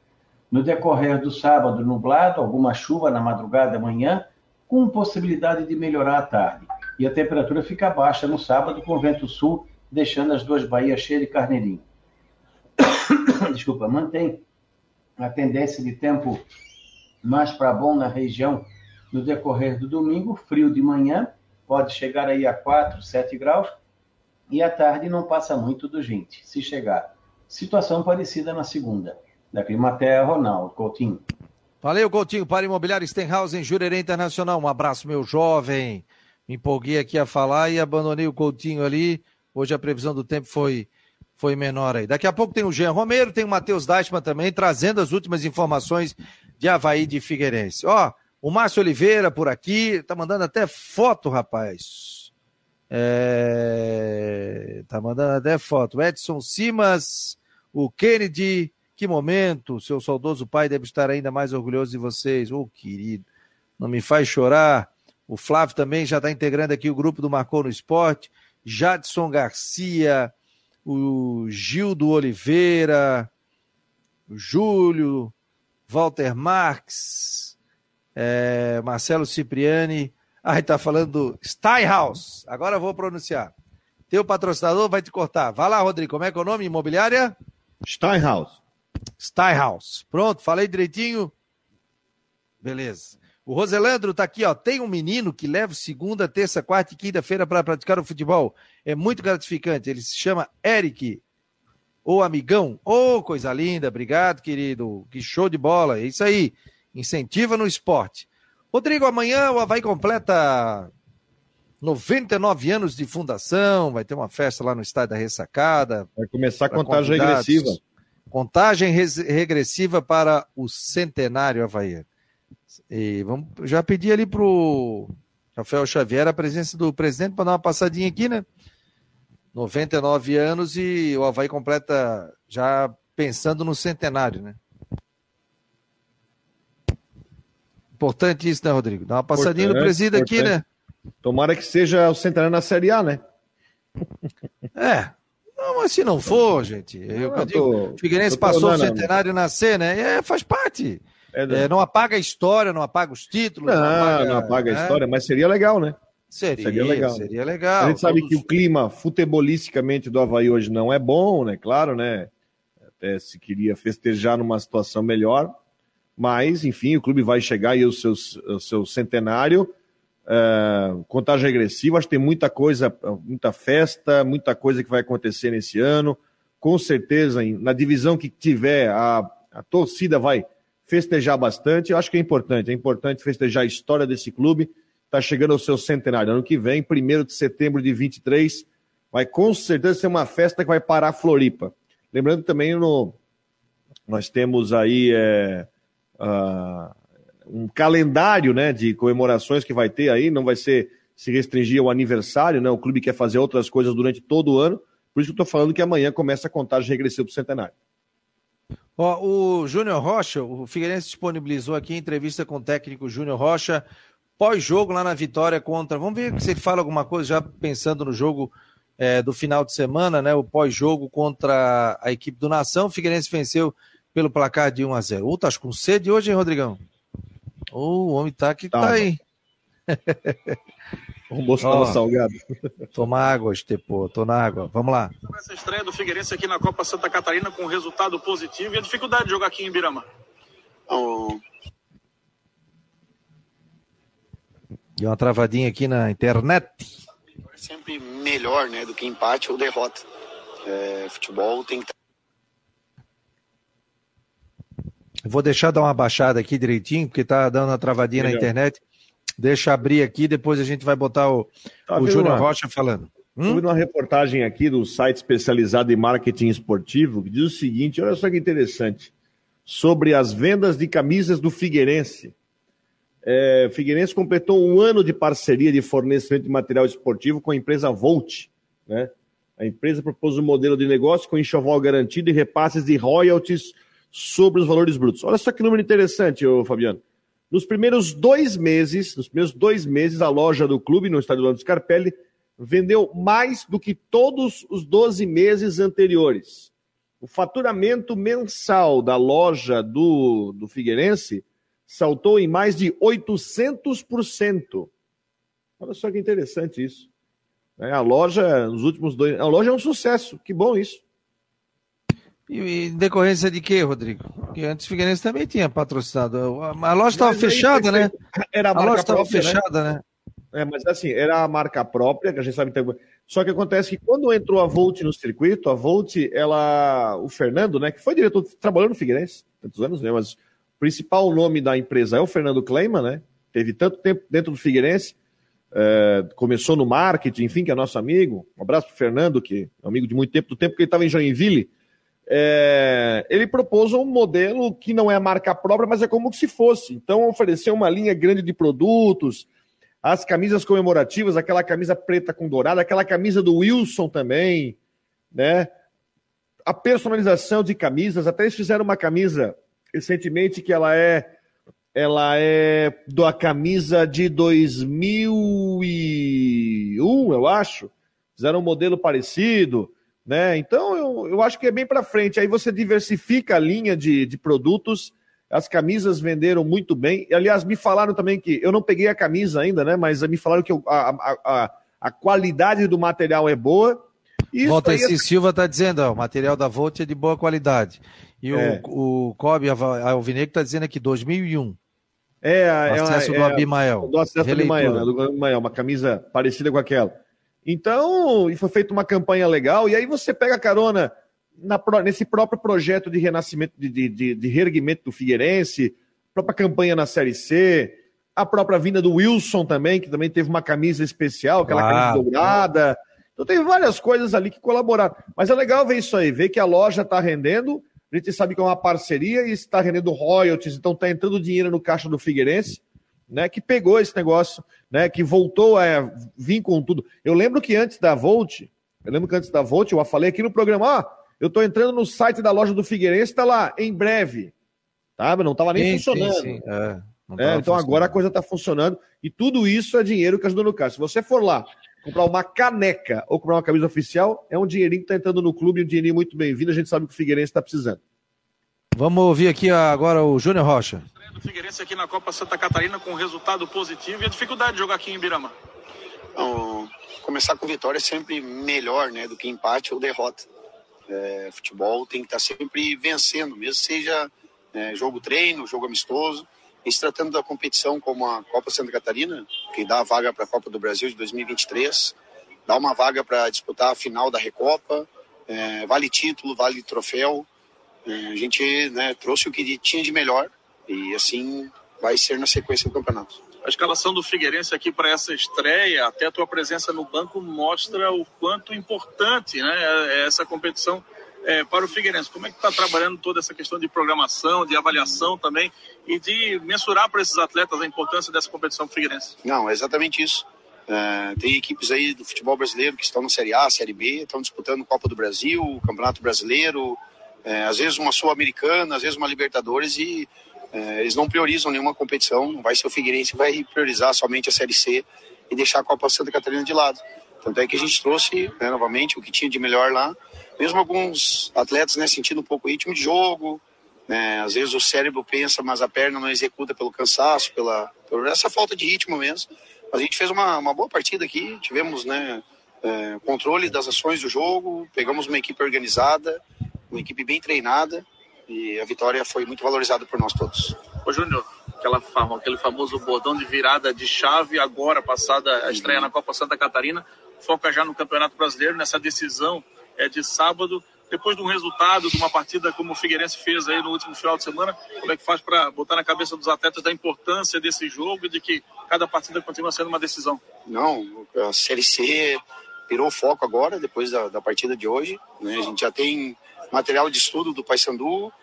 No decorrer do sábado, nublado, alguma chuva na madrugada manhã, com possibilidade de melhorar à tarde. E a temperatura fica baixa no sábado, com vento sul, deixando as duas baías cheias de carneirinho. Desculpa, mantém a tendência de tempo mais para bom na região no decorrer do domingo, frio de manhã, pode chegar aí a 4, 7 graus, e à tarde não passa muito dos 20, se chegar. Situação parecida na segunda. Da Climaterra, Ronaldo Coutinho. Valeu, Coutinho, para Imobiliário Stenhouse em Jurerê Internacional. Um abraço, meu jovem. Me empolguei aqui a falar e abandonei o Coutinho ali. Hoje a previsão do tempo foi, foi menor aí. Daqui a pouco tem o Jean Romero, tem o Matheus Deichmann também, trazendo as últimas informações de Havaí de Figueirense. Ó, o Márcio Oliveira por aqui, tá mandando até foto, rapaz. É... Tá mandando até foto. Edson Simas, o Kennedy, que momento. Seu saudoso pai deve estar ainda mais orgulhoso de vocês. Ô, oh, querido, não me faz chorar. O Flávio também já está integrando aqui o grupo do Marcou no Esporte. Jadson Garcia, o Gildo Oliveira, o Júlio, Walter Marques, é, Marcelo Cipriani. Ah, está falando do Steinhaus. Agora eu vou pronunciar. Teu patrocinador vai te cortar. Vai lá, Rodrigo. Como é que é o nome? Imobiliária? Steinhaus. Steinhaus. Pronto, falei direitinho. Beleza. O Roselandro está aqui, ó. Tem um menino que leva segunda, terça, quarta e quinta-feira para praticar o futebol. É muito gratificante. Ele se chama Eric. Ô amigão. Ô, oh, coisa linda. Obrigado, querido. Que show de bola. É isso aí. Incentiva no esporte. Rodrigo, amanhã o Havaí completa 99 anos de fundação, vai ter uma festa lá no Estádio da Ressacada. Vai começar a contagem regressiva. Contagem regressiva para o centenário Havaí. E vamos já pedir ali pro Rafael Xavier a presença do presidente para dar uma passadinha aqui, né? 99 anos e o Havaí completa já pensando no centenário, né? Importante isso, né, Rodrigo? Dá uma passadinha no presídio aqui, né? Tomara que seja o centenário na Série A, né? É. Não, mas se não for, gente. Eu, eu digo, Figueirense passou o centenário na C, né? É, faz parte. É, é, não apaga a história, não apaga os títulos. Não, não apaga, não apaga a né? história, mas seria legal, né? Seria, seria legal. Seria legal. A gente sabe que o clima futebolisticamente do Havaí hoje não é bom, né? Claro, né? Até se queria festejar numa situação melhor. Mas, enfim, o clube vai chegar aí o seu, o seu centenário. Uh, contagem regressiva, acho que tem muita coisa, muita festa, muita coisa que vai acontecer nesse ano. Com certeza, na divisão que tiver, a, a torcida vai festejar bastante. Eu acho que é importante, é importante festejar a história desse clube. Está chegando ao seu centenário. Ano que vem, 1 de setembro de 23, vai com certeza ser uma festa que vai parar a Floripa. Lembrando também, no, nós temos aí é, uh, um calendário né, de comemorações que vai ter aí, não vai ser se restringir ao aniversário, né? O clube quer fazer outras coisas durante todo o ano, por isso que eu estou falando que amanhã começa a contagem regressiva para o centenário. Ó, o Júnior Rocha, o Figueirense disponibilizou aqui entrevista com o técnico Júnior Rocha, pós-jogo lá na vitória contra. Vamos ver se ele fala alguma coisa, já pensando no jogo é, do final de semana, né? O pós-jogo contra a equipe do Nação. O Figueirense venceu pelo placar de 1 a 0 Ô, tá com sede hoje, hein, Rodrigão? Ô, o homem tá que tá, tá aí. O moço tava salgado. Toma água, Estepô, tô na água. Vamos lá. Essa estreia do Figueirense aqui na Copa Santa Catarina com resultado positivo e a dificuldade de jogar aqui em Birama. Oh. E uma travadinha aqui na internet. Sempre melhor, né, do que empate ou derrota. É, futebol tem que Vou deixar dar uma baixada aqui direitinho, porque tá dando uma travadinha Legal. na internet. Deixa abrir aqui, depois a gente vai botar o, tá o Júnior Rocha falando. Hum? Houve uma reportagem aqui do site especializado em marketing esportivo que diz o seguinte: olha só que interessante, sobre as vendas de camisas do Figueirense. É, Figueirense completou um ano de parceria de fornecimento de material esportivo com a empresa Volt. Né? A empresa propôs um modelo de negócio com enxoval garantido e repasses de royalties sobre os valores brutos. Olha só que número interessante, ô Fabiano. Nos primeiros dois meses, nos primeiros dois meses, a loja do clube no estádio Orlando Scarpelli vendeu mais do que todos os 12 meses anteriores. o faturamento mensal da loja do, do Figueirense saltou em mais de 800%. Olha só que interessante isso. É, a loja, nos últimos dois. A loja é um sucesso. Que bom isso. E em decorrência de quê, Rodrigo? Porque antes o Figueirense também tinha patrocinado. A loja estava fechada, né? Era a, a loja estava fechada, né? né? É, mas assim, era a marca própria, que a gente sabe que tem... Só que acontece que quando entrou a Volt no circuito, a Volt, ela. O Fernando, né, que foi diretor, trabalhou no Figueirense, tantos anos, né? Mas o principal nome da empresa é o Fernando Kleima, né? Teve tanto tempo dentro do Figueirense, é, começou no marketing, enfim, que é nosso amigo. Um abraço pro Fernando, que é amigo de muito tempo, do tempo que ele estava em Joinville. É, ele propôs um modelo que não é marca própria, mas é como se fosse. Então, ofereceu uma linha grande de produtos, as camisas comemorativas, aquela camisa preta com dourada, aquela camisa do Wilson também, né? A personalização de camisas, até eles fizeram uma camisa recentemente que ela é ela é da camisa de 2001, eu acho. Fizeram um modelo parecido, né? Então eu, eu acho que é bem para frente. Aí você diversifica a linha de, de produtos as camisas venderam muito bem. E, aliás, me falaram também que eu não peguei a camisa ainda, né? Mas me falaram que a, a, a, a qualidade do material é boa. Volta esse é... Silva está dizendo, ó, o material da Volt é de boa qualidade. E é. o, o Kobe Alvinegro está dizendo aqui 2001. É, é acesso é, do Abimael. Do acesso do Abimael, né, do Abimael, uma camisa parecida com aquela. Então, e foi feita uma campanha legal, e aí você pega a carona na, nesse próprio projeto de renascimento, de, de, de, de reerguimento do Figueirense, própria campanha na Série C, a própria vinda do Wilson também, que também teve uma camisa especial, aquela ah, camisa dourada. Então tem várias coisas ali que colaboraram. Mas é legal ver isso aí, ver que a loja está rendendo, a gente sabe que é uma parceria e está rendendo royalties, então está entrando dinheiro no caixa do Figueirense, né, que pegou esse negócio, né, que voltou a vir com tudo. Eu lembro que antes da Volt, eu lembro que antes da Volt, eu falei aqui no programa, ah, eu estou entrando no site da loja do Figueirense, está lá, em breve. Tá? Não estava nem sim, funcionando. Sim, sim. É, é, então agora a coisa está funcionando e tudo isso é dinheiro que ajuda no caixa. Se você for lá comprar uma caneca ou comprar uma camisa oficial, é um dinheirinho que está entrando no clube, um dinheirinho muito bem-vindo. A gente sabe que o Figueirense está precisando. Vamos ouvir aqui agora o Júnior Rocha. O Figueirense aqui na Copa Santa Catarina com resultado positivo e a dificuldade de jogar aqui em Ibirama. Então, começar com vitória é sempre melhor né, do que empate ou derrota. É, futebol tem que estar sempre vencendo, mesmo seja é, jogo treino, jogo amistoso. E se tratando da competição como a Copa Santa Catarina, que dá a vaga para a Copa do Brasil de 2023, dá uma vaga para disputar a final da Recopa, é, vale título, vale troféu. É, a gente né, trouxe o que tinha de melhor e assim vai ser na sequência do campeonato. A escalação do Figueirense aqui para essa estreia, até a tua presença no banco, mostra o quanto importante né, é essa competição é, para o Figueirense. Como é que está trabalhando toda essa questão de programação, de avaliação também e de mensurar para esses atletas a importância dessa competição Figueirense? Não, é exatamente isso. É, tem equipes aí do futebol brasileiro que estão na Série A, Série B, estão disputando Copa do Brasil, Campeonato Brasileiro, é, às vezes uma Sul-Americana, às vezes uma Libertadores e eles não priorizam nenhuma competição, não vai ser o Figueirense vai priorizar somente a Série C e deixar a Copa Santa Catarina de lado. Tanto é que a gente trouxe né, novamente o que tinha de melhor lá, mesmo alguns atletas né, sentindo um pouco o ritmo de jogo, né, às vezes o cérebro pensa, mas a perna não executa pelo cansaço, pela, por essa falta de ritmo mesmo. Mas a gente fez uma, uma boa partida aqui, tivemos né, é, controle das ações do jogo, pegamos uma equipe organizada, uma equipe bem treinada e a vitória foi muito valorizada por nós todos. Ô Júnior, aquela fama, aquele famoso bordão de virada de chave agora, passada a estreia na Copa Santa Catarina, foca já no Campeonato Brasileiro, nessa decisão é de sábado, depois de um resultado, de uma partida como o Figueirense fez aí no último final de semana, como é que faz para botar na cabeça dos atletas da importância desse jogo e de que cada partida continua sendo uma decisão? Não, a Série C virou foco agora, depois da, da partida de hoje, né? a gente já tem material de estudo do Paysandu,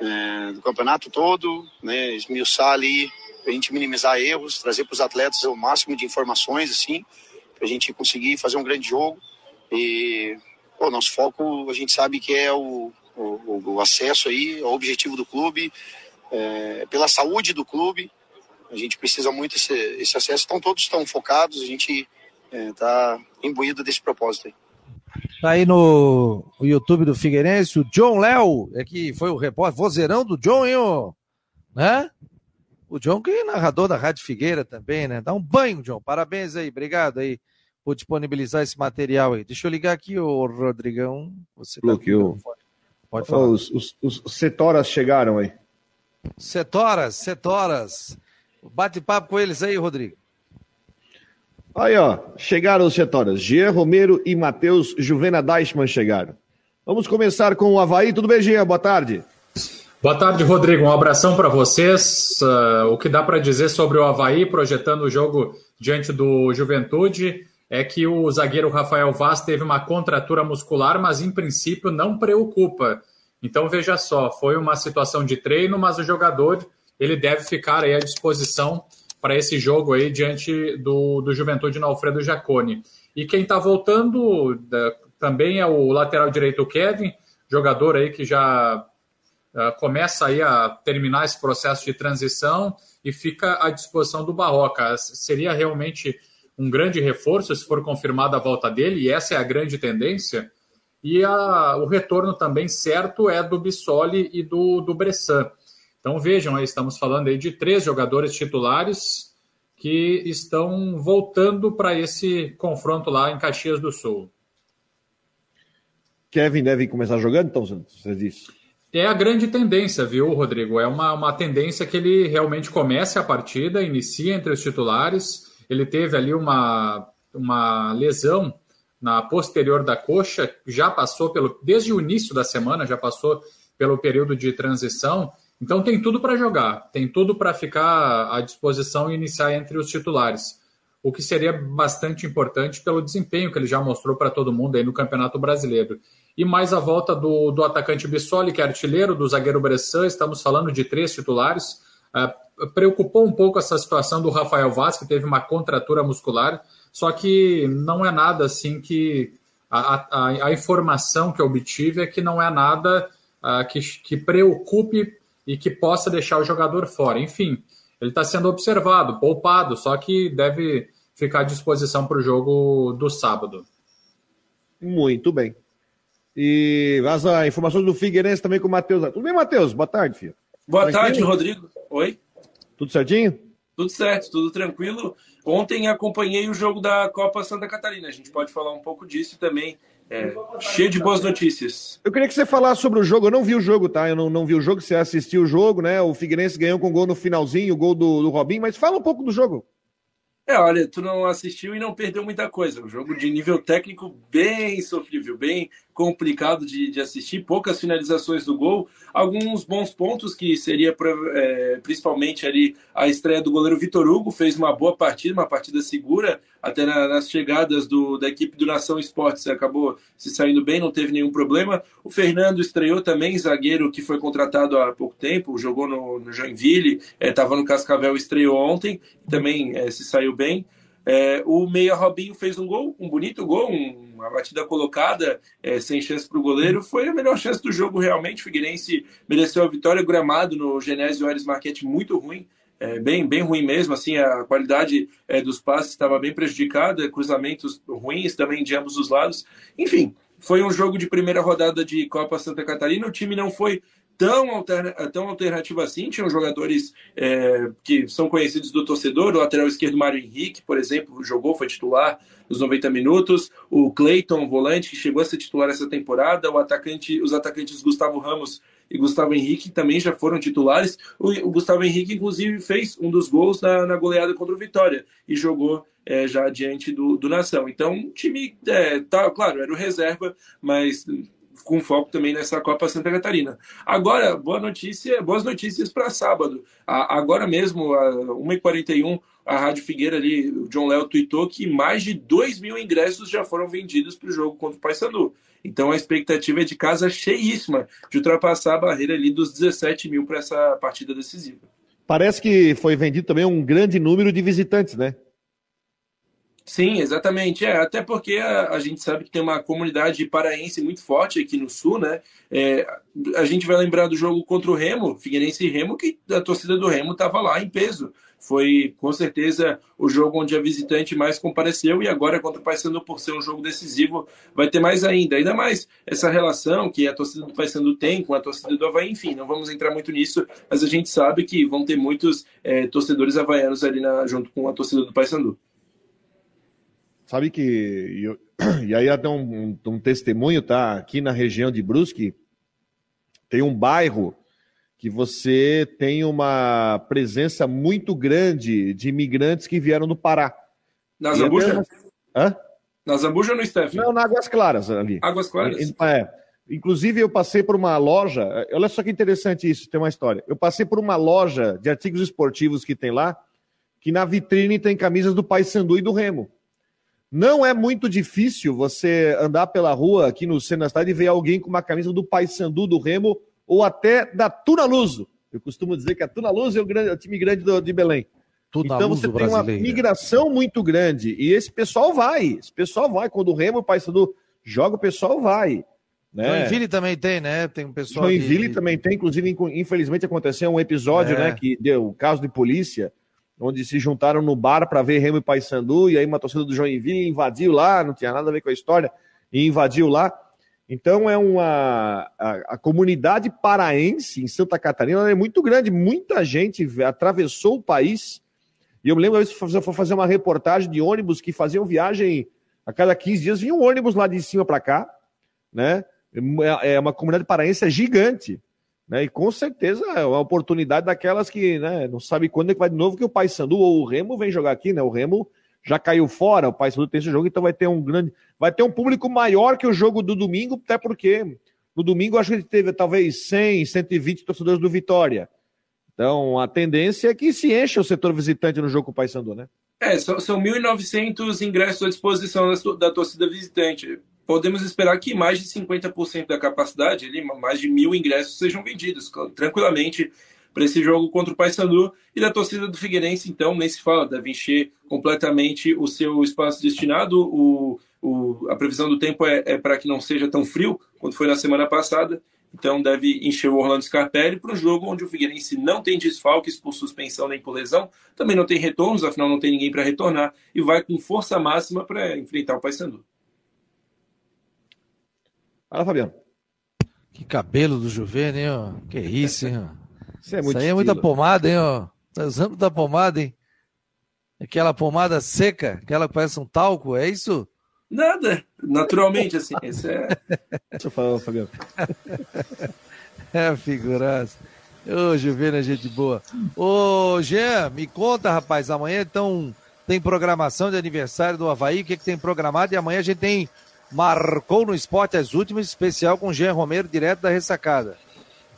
é, do campeonato todo, né, esmiuçar ali, a gente minimizar erros, trazer para os atletas o máximo de informações, assim, para a gente conseguir fazer um grande jogo. E o nosso foco, a gente sabe que é o, o, o acesso aí, o objetivo do clube, é, pela saúde do clube. A gente precisa muito esse, esse acesso, então todos estão focados, a gente está é, tá imbuído desse propósito aí. Tá aí no YouTube do Figueirense, o John Léo, é que foi o repórter, vozeirão do John, hein, ô? né? O John que é narrador da Rádio Figueira também, né? Dá um banho, John. Parabéns aí, obrigado aí por disponibilizar esse material aí. Deixa eu ligar aqui, ô Rodrigão. Você tá Pode falar. Os, os, os setoras chegaram aí. Setoras, setoras. Bate-papo com eles aí, Rodrigo. Aí, ó, chegaram os setoras. Jean Romero e Matheus Juvena Deichmann chegaram. Vamos começar com o Havaí. Tudo bem, Jean? Boa tarde. Boa tarde, Rodrigo. Um abração para vocês. Uh, o que dá para dizer sobre o Havaí, projetando o jogo diante do Juventude, é que o zagueiro Rafael Vaz teve uma contratura muscular, mas em princípio não preocupa. Então veja só, foi uma situação de treino, mas o jogador ele deve ficar à disposição para esse jogo aí diante do, do Juventude no Alfredo Jacone. E quem está voltando da, também é o lateral direito Kevin, jogador aí que já uh, começa aí a terminar esse processo de transição e fica à disposição do Barroca. Seria realmente um grande reforço se for confirmada a volta dele, e essa é a grande tendência. E a, o retorno também certo é do Bissoli e do, do Bressan. Então vejam, aí, estamos falando aí de três jogadores titulares que estão voltando para esse confronto lá em Caxias do Sul. Kevin deve começar jogando, então você disse? É a grande tendência, viu, Rodrigo? É uma, uma tendência que ele realmente comece a partida, inicie entre os titulares. Ele teve ali uma, uma lesão na posterior da coxa, já passou pelo desde o início da semana, já passou pelo período de transição. Então tem tudo para jogar, tem tudo para ficar à disposição e iniciar entre os titulares. O que seria bastante importante pelo desempenho que ele já mostrou para todo mundo aí no Campeonato Brasileiro. E mais a volta do, do atacante Bissoli, que é artilheiro, do zagueiro Bressan, estamos falando de três titulares. Uh, preocupou um pouco essa situação do Rafael Vaz, que teve uma contratura muscular, só que não é nada assim que. A, a, a informação que eu obtive é que não é nada uh, que, que preocupe e que possa deixar o jogador fora. Enfim, ele está sendo observado, poupado, só que deve ficar à disposição para o jogo do sábado. Muito bem. E vaza informações do Figueirense também com o Matheus. Tudo bem, Matheus? Boa tarde, filho. Boa tranquilo? tarde, Rodrigo. Oi? Tudo certinho? Tudo certo, tudo tranquilo. Ontem acompanhei o jogo da Copa Santa Catarina. A gente pode falar um pouco disso também. É, cheio de boas notícias. Eu queria que você falasse sobre o jogo. Eu não vi o jogo, tá? Eu não, não vi o jogo. Você assistiu o jogo, né? O Figueirense ganhou com gol no finalzinho, o gol do, do Robin. Mas fala um pouco do jogo. É, olha, tu não assistiu e não perdeu muita coisa. Um jogo de nível técnico bem sofrível, bem complicado de, de assistir, poucas finalizações do gol, alguns bons pontos que seria é, principalmente ali a estreia do goleiro Vitor Hugo, fez uma boa partida, uma partida segura, até na, nas chegadas do, da equipe do Nação Esportes acabou se saindo bem, não teve nenhum problema. O Fernando estreou também, zagueiro que foi contratado há pouco tempo, jogou no, no Joinville, estava é, no Cascavel, estreou ontem, também é, se saiu bem. É, o Meia Robinho fez um gol, um bonito gol, um, uma batida colocada, é, sem chance para o goleiro. Foi a melhor chance do jogo, realmente. O Figueirense mereceu a vitória. Gramado no Genésio Aires Marquete muito ruim. É, bem, bem ruim mesmo, assim, a qualidade é, dos passes estava bem prejudicada, cruzamentos ruins também de ambos os lados. Enfim, foi um jogo de primeira rodada de Copa Santa Catarina. O time não foi tão, alterna, tão alternativo assim. Tinham jogadores é, que são conhecidos do torcedor, o lateral esquerdo Mário Henrique, por exemplo, jogou, foi titular nos 90 minutos. O Cleiton, volante, que chegou a ser titular essa temporada. O atacante, os atacantes Gustavo Ramos e Gustavo Henrique também já foram titulares. O, o Gustavo Henrique, inclusive, fez um dos gols na, na goleada contra o Vitória e jogou é, já diante do, do Nação. Então, o time, é, tá, claro, era o reserva, mas com foco também nessa Copa Santa Catarina. Agora, boa notícia, boas notícias para sábado. agora mesmo, a 1h41, a Rádio Figueira ali, o John Léo tweetou que mais de 2 mil ingressos já foram vendidos para o jogo contra o Paysandu. Então a expectativa é de casa cheíssima de ultrapassar a barreira ali dos 17 mil para essa partida decisiva. Parece que foi vendido também um grande número de visitantes, né? Sim, exatamente. É, até porque a, a, gente sabe que tem uma comunidade paraense muito forte aqui no sul, né? É, a gente vai lembrar do jogo contra o Remo, Figueirense e Remo, que a torcida do Remo estava lá em peso. Foi com certeza o jogo onde a visitante mais compareceu e agora contra o Paysandu, por ser um jogo decisivo, vai ter mais ainda. Ainda mais essa relação que a torcida do Paysandu tem com a torcida do Havaí, enfim, não vamos entrar muito nisso, mas a gente sabe que vão ter muitos é, torcedores havaianos ali na, junto com a torcida do Paysandu. Sabe que. Eu, e aí até um, um, um, testemunho, tá? Aqui na região de Brusque, tem um bairro que você tem uma presença muito grande de imigrantes que vieram do Pará. Na Zambuja? Hã? Na Zambuja ou no Steph? Não, na Águas Claras ali. Águas Claras? É. Inclusive, eu passei por uma loja. Olha só que interessante isso, tem uma história. Eu passei por uma loja de artigos esportivos que tem lá, que na vitrine tem camisas do Paysandu e do Remo. Não é muito difícil você andar pela rua aqui no centro da cidade e ver alguém com uma camisa do Paysandu, do Remo ou até da Tuna Luso. Eu costumo dizer que a Tuna Luso é o, grande, é o time grande do, de Belém. Tuna então você tem uma migração muito grande e esse pessoal vai. Esse pessoal vai. Quando o Remo e o Paysandu joga, o pessoal vai. Né? Joinville também tem, né? Tem um pessoal. Joinville de... também tem, inclusive, infelizmente aconteceu um episódio, é. né? Que deu o caso de polícia onde se juntaram no bar para ver Remo e Paysandu, e aí uma torcida do Joinville invadiu lá, não tinha nada a ver com a história, e invadiu lá. Então é uma a, a comunidade paraense em Santa Catarina é muito grande, muita gente atravessou o país. E eu me lembro se eu for fazer uma reportagem de ônibus que faziam viagem a cada 15 dias, vinha um ônibus lá de cima para cá, né? É, é uma comunidade paraense gigante. Né? E com certeza é uma oportunidade daquelas que né, não sabe quando é que vai de novo que o Paysandu ou o Remo vem jogar aqui, né? O Remo já caiu fora, o Paysandu tem esse jogo, então vai ter um grande, vai ter um público maior que o jogo do domingo, até porque no domingo acho que teve talvez 100, 120 torcedores do Vitória. Então a tendência é que se encha o setor visitante no jogo com o Paysandu, né? É, são, são 1.900 ingressos à disposição da, da torcida visitante podemos esperar que mais de 50% da capacidade, ali, mais de mil ingressos, sejam vendidos tranquilamente para esse jogo contra o Paysandu e da torcida do Figueirense, então, nem se fala, deve encher completamente o seu espaço destinado. O, o, a previsão do tempo é, é para que não seja tão frio quanto foi na semana passada, então deve encher o Orlando Scarpelli para um jogo onde o Figueirense não tem desfalques por suspensão nem por lesão, também não tem retornos, afinal não tem ninguém para retornar, e vai com força máxima para enfrentar o Paysandu. Fala, Fabiano. Que cabelo do Juvene, hein, ó. Que isso, hein. Isso, é muito isso aí é muita pomada, hein, ó. Tá usando da pomada, hein? Aquela pomada seca, aquela que parece um talco, é isso? Nada, naturalmente, assim. Isso é. Deixa eu falar, Fabiano. é, figuraça. Ô, Juvene é gente boa. Ô, Jean, me conta, rapaz, amanhã então tem programação de aniversário do Havaí, o que, que tem programado? E amanhã a gente tem marcou no esporte as últimas, especial com Jean Romero, direto da ressacada.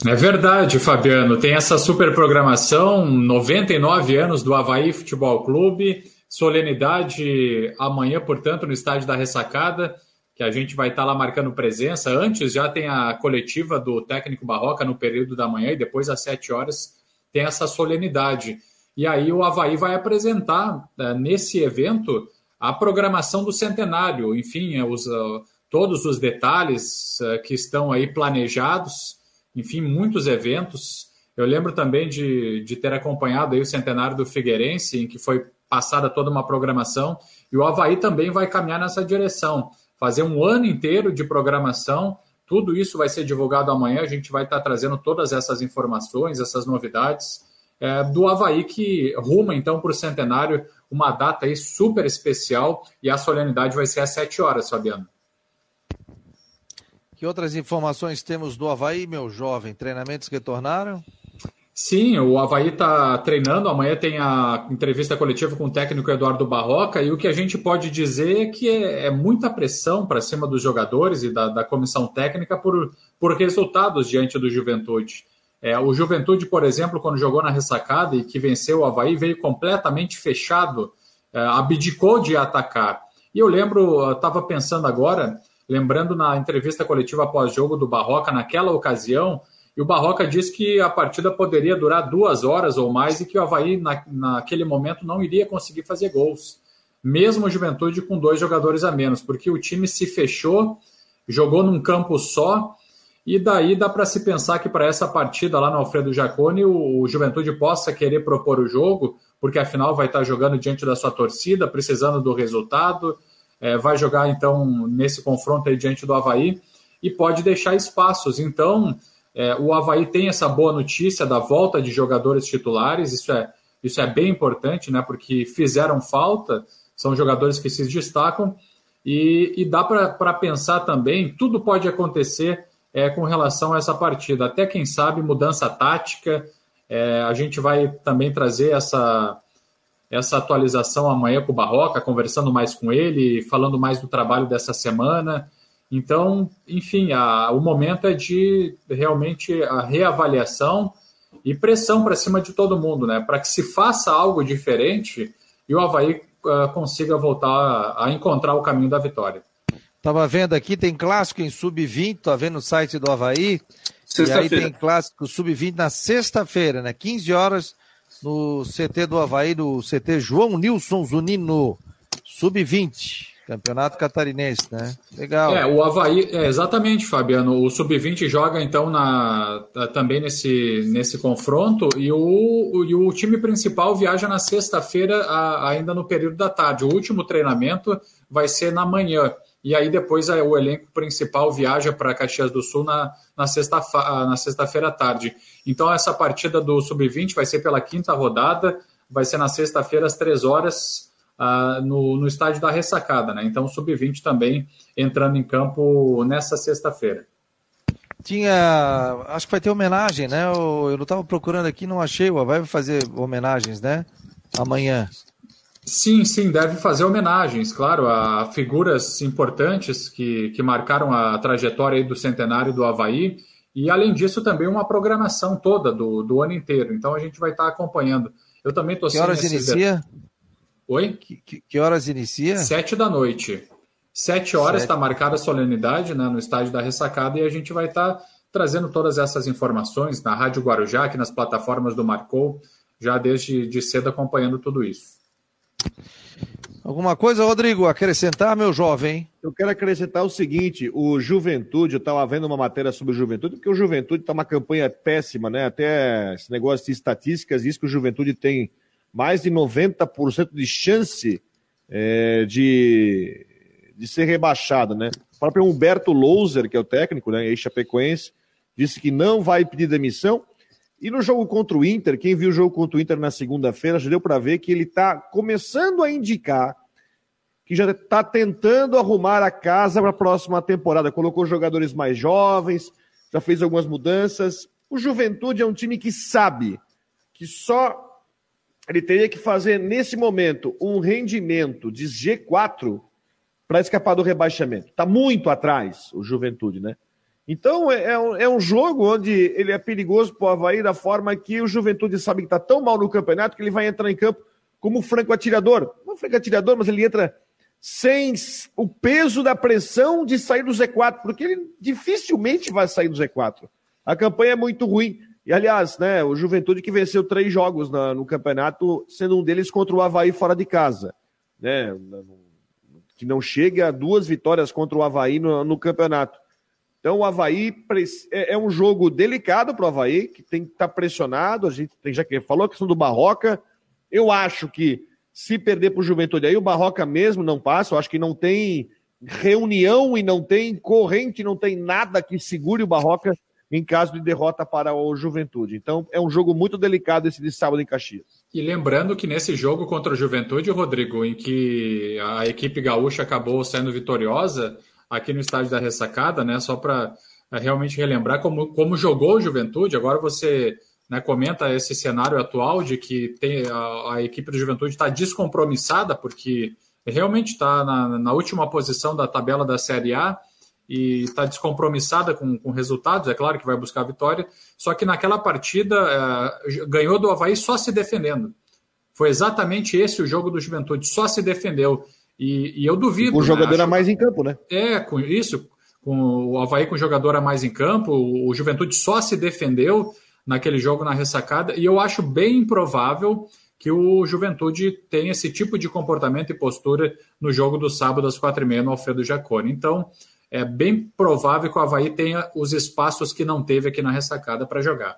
É verdade, Fabiano. Tem essa super programação, 99 anos do Havaí Futebol Clube, solenidade amanhã, portanto, no estádio da ressacada, que a gente vai estar lá marcando presença. Antes já tem a coletiva do técnico Barroca no período da manhã e depois às 7 horas tem essa solenidade. E aí o Havaí vai apresentar eh, nesse evento a programação do centenário, enfim, é, os, uh, todos os detalhes uh, que estão aí planejados, enfim, muitos eventos. Eu lembro também de, de ter acompanhado aí o centenário do Figueirense, em que foi passada toda uma programação, e o Havaí também vai caminhar nessa direção, fazer um ano inteiro de programação. Tudo isso vai ser divulgado amanhã, a gente vai estar trazendo todas essas informações, essas novidades é, do Havaí, que ruma então para o centenário uma data aí super especial e a solenidade vai ser às 7 horas, Fabiano. Que outras informações temos do Havaí, meu jovem? Treinamentos que retornaram? Sim, o Havaí está treinando. Amanhã tem a entrevista coletiva com o técnico Eduardo Barroca. E o que a gente pode dizer é que é, é muita pressão para cima dos jogadores e da, da comissão técnica por, por resultados diante do Juventude. É, o Juventude, por exemplo, quando jogou na ressacada e que venceu o Havaí, veio completamente fechado, é, abdicou de atacar. E eu lembro, estava pensando agora, lembrando na entrevista coletiva pós-jogo do Barroca, naquela ocasião, e o Barroca disse que a partida poderia durar duas horas ou mais e que o Havaí, na, naquele momento, não iria conseguir fazer gols. mesmo o Juventude com dois jogadores a menos, porque o time se fechou, jogou num campo só, e daí dá para se pensar que para essa partida lá no Alfredo Jaconi, o, Juventude possa querer propor o jogo, porque afinal vai estar jogando diante da sua torcida, precisando do resultado, é, vai jogar então nesse confronto aí diante do Havaí e pode deixar espaços. Então, é, o Havaí tem essa boa notícia da volta de jogadores titulares, isso é, isso é bem importante, né? Porque fizeram falta, são jogadores que se destacam, e, e dá para pensar também, tudo pode acontecer é, com relação a essa partida. Até quem sabe mudança tática. É, a gente vai também trazer essa, essa atualização amanhã com o Barroca, conversando mais com ele, falando mais do trabalho dessa semana. Então, enfim, a, o momento é de realmente a reavaliação e pressão para cima de todo mundo, né? Para que se faça algo diferente e o Havaí uh, consiga voltar a, a encontrar o caminho da vitória. Tava vendo aqui, tem clássico em sub-20, tá vendo no site do Havaí. E aí tem clássico sub-20 na sexta-feira, né? 15 horas no CT do Havaí, no CT João Nilson Zunino, sub-20. Campeonato Catarinense, né? Legal. É, o Havaí, é, exatamente, Fabiano. O Sub-20 joga então na, também nesse, nesse confronto e o, e o time principal viaja na sexta-feira, ainda no período da tarde. O último treinamento vai ser na manhã. E aí depois o elenco principal viaja para Caxias do Sul na, na sexta-feira na sexta à tarde. Então essa partida do Sub-20 vai ser pela quinta rodada, vai ser na sexta-feira às três horas uh, no, no estádio da Ressacada. Né? Então o Sub-20 também entrando em campo nessa sexta-feira. Tinha. Acho que vai ter homenagem, né? Eu não estava procurando aqui, não achei. Vai fazer homenagens, né? Amanhã. Sim, sim, deve fazer homenagens, claro, a figuras importantes que, que marcaram a trajetória do centenário do Havaí. E, além disso, também uma programação toda do, do ano inteiro. Então, a gente vai estar acompanhando. Eu também estou Que horas inicia? Oi? Que, que, que, horas inicia? Sete da noite. Sete horas está marcada a solenidade né, no estádio da Ressacada e a gente vai estar trazendo todas essas informações na Rádio Guarujá, aqui nas plataformas do Marcou, já desde de cedo acompanhando tudo isso. Alguma coisa, Rodrigo, acrescentar, meu jovem? Eu quero acrescentar o seguinte: o Juventude, eu estava vendo uma matéria sobre o Juventude, porque o Juventude está uma campanha péssima, né? Até esse negócio de estatísticas diz que o Juventude tem mais de 90% de chance é, de, de ser rebaixado, né? O próprio Humberto Louser, que é o técnico, né, ex-chapecoense, disse que não vai pedir demissão e no jogo contra o Inter, quem viu o jogo contra o Inter na segunda-feira já deu para ver que ele está começando a indicar que já está tentando arrumar a casa para a próxima temporada. Colocou jogadores mais jovens, já fez algumas mudanças. O Juventude é um time que sabe que só ele teria que fazer nesse momento um rendimento de G4 para escapar do rebaixamento. Está muito atrás o Juventude, né? Então é, é, um, é um jogo onde ele é perigoso para o Havaí da forma que o Juventude sabe que está tão mal no campeonato que ele vai entrar em campo como franco atirador. Não franco atirador, mas ele entra sem o peso da pressão de sair do Z4, porque ele dificilmente vai sair do Z4. A campanha é muito ruim. E, aliás, né, o Juventude que venceu três jogos na, no campeonato, sendo um deles contra o Havaí fora de casa. Né, que não chega a duas vitórias contra o Havaí no, no campeonato. Então o Havaí é, é um jogo delicado para o Havaí, que tem que estar tá pressionado. A gente tem, já que falou a questão do Barroca. Eu acho que se perder para o Juventude aí, o Barroca mesmo não passa. Eu acho que não tem reunião e não tem corrente, não tem nada que segure o Barroca em caso de derrota para o Juventude. Então é um jogo muito delicado esse de sábado em Caxias. E lembrando que nesse jogo contra o Juventude, Rodrigo, em que a equipe gaúcha acabou sendo vitoriosa, aqui no estádio da Ressacada, né? Só para é, realmente relembrar como, como jogou o Juventude. Agora você né, comenta esse cenário atual de que tem a, a equipe do Juventude está descompromissada, porque realmente está na, na, última posição da tabela da Série A e está descompromissada com, com resultados. É claro que vai buscar a vitória, só que naquela partida é, ganhou do Havaí só se defendendo. Foi exatamente esse o jogo do Juventude, só se defendeu. E, e eu duvido. O jogador né? a mais em campo, né? É, com isso, com o Havaí com o jogador a mais em campo, o Juventude só se defendeu naquele jogo na ressacada, e eu acho bem improvável que o Juventude tem esse tipo de comportamento e postura no jogo do sábado às quatro e meia no Alfredo Jaconi. Então, é bem provável que o Havaí tenha os espaços que não teve aqui na ressacada para jogar.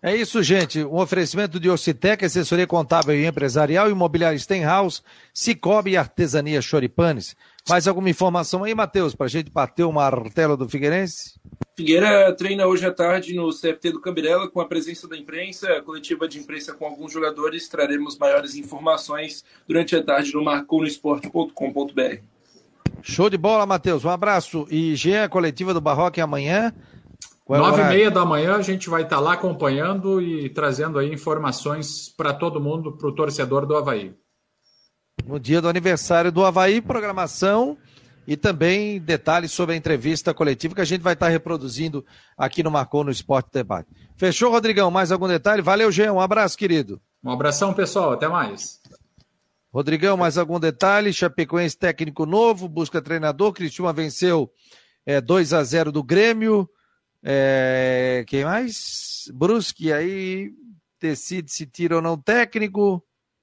É isso, gente. Um oferecimento de Ocitec, assessoria contábil e empresarial, imobiliário Stenhouse, Cicobi e artesania Choripanes. Mais alguma informação aí, Matheus, para a gente bater o martelo do Figueirense? Figueira treina hoje à tarde no CFT do Cambirela com a presença da imprensa, coletiva de imprensa com alguns jogadores. Traremos maiores informações durante a tarde no marconosport.com.br. Show de bola, Matheus. Um abraço. E Jean, coletiva do Barroque amanhã. É Nove e meia da manhã a gente vai estar lá acompanhando e trazendo aí informações para todo mundo, para o torcedor do Havaí no dia do aniversário do Havaí, programação e também detalhes sobre a entrevista coletiva que a gente vai estar reproduzindo aqui no Marcou no Esporte Debate. Fechou, Rodrigão? Mais algum detalhe? Valeu, Jean. Um abraço, querido. Um abração, pessoal. Até mais. Rodrigão, mais algum detalhe? Chapecoense técnico novo, busca treinador. Cristiúma venceu é, 2 a 0 do Grêmio. É, quem mais? Brusque aí decide se tira ou não técnico.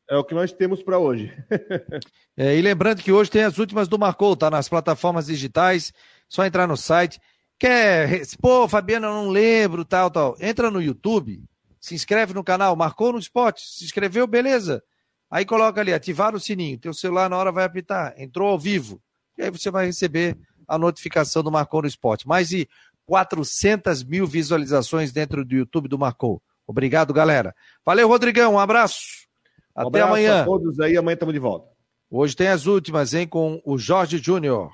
É o que nós temos para hoje. é, e lembrando que hoje tem as últimas do Marcou, tá nas plataformas digitais. Só entrar no site. Quer, pô, Fabiano, eu não lembro, tal, tal. Entra no YouTube, se inscreve no canal, marcou no esporte, se inscreveu, beleza. Aí coloca ali, ativar o sininho, teu celular na hora vai apitar, entrou ao vivo. E aí você vai receber a notificação do Marcou no Esporte. Mais de 400 mil visualizações dentro do YouTube do Marcou. Obrigado, galera. Valeu, Rodrigão, um abraço. Um Até amanhã. a todos aí, amanhã estamos de volta. Hoje tem as últimas, hein, com o Jorge Júnior.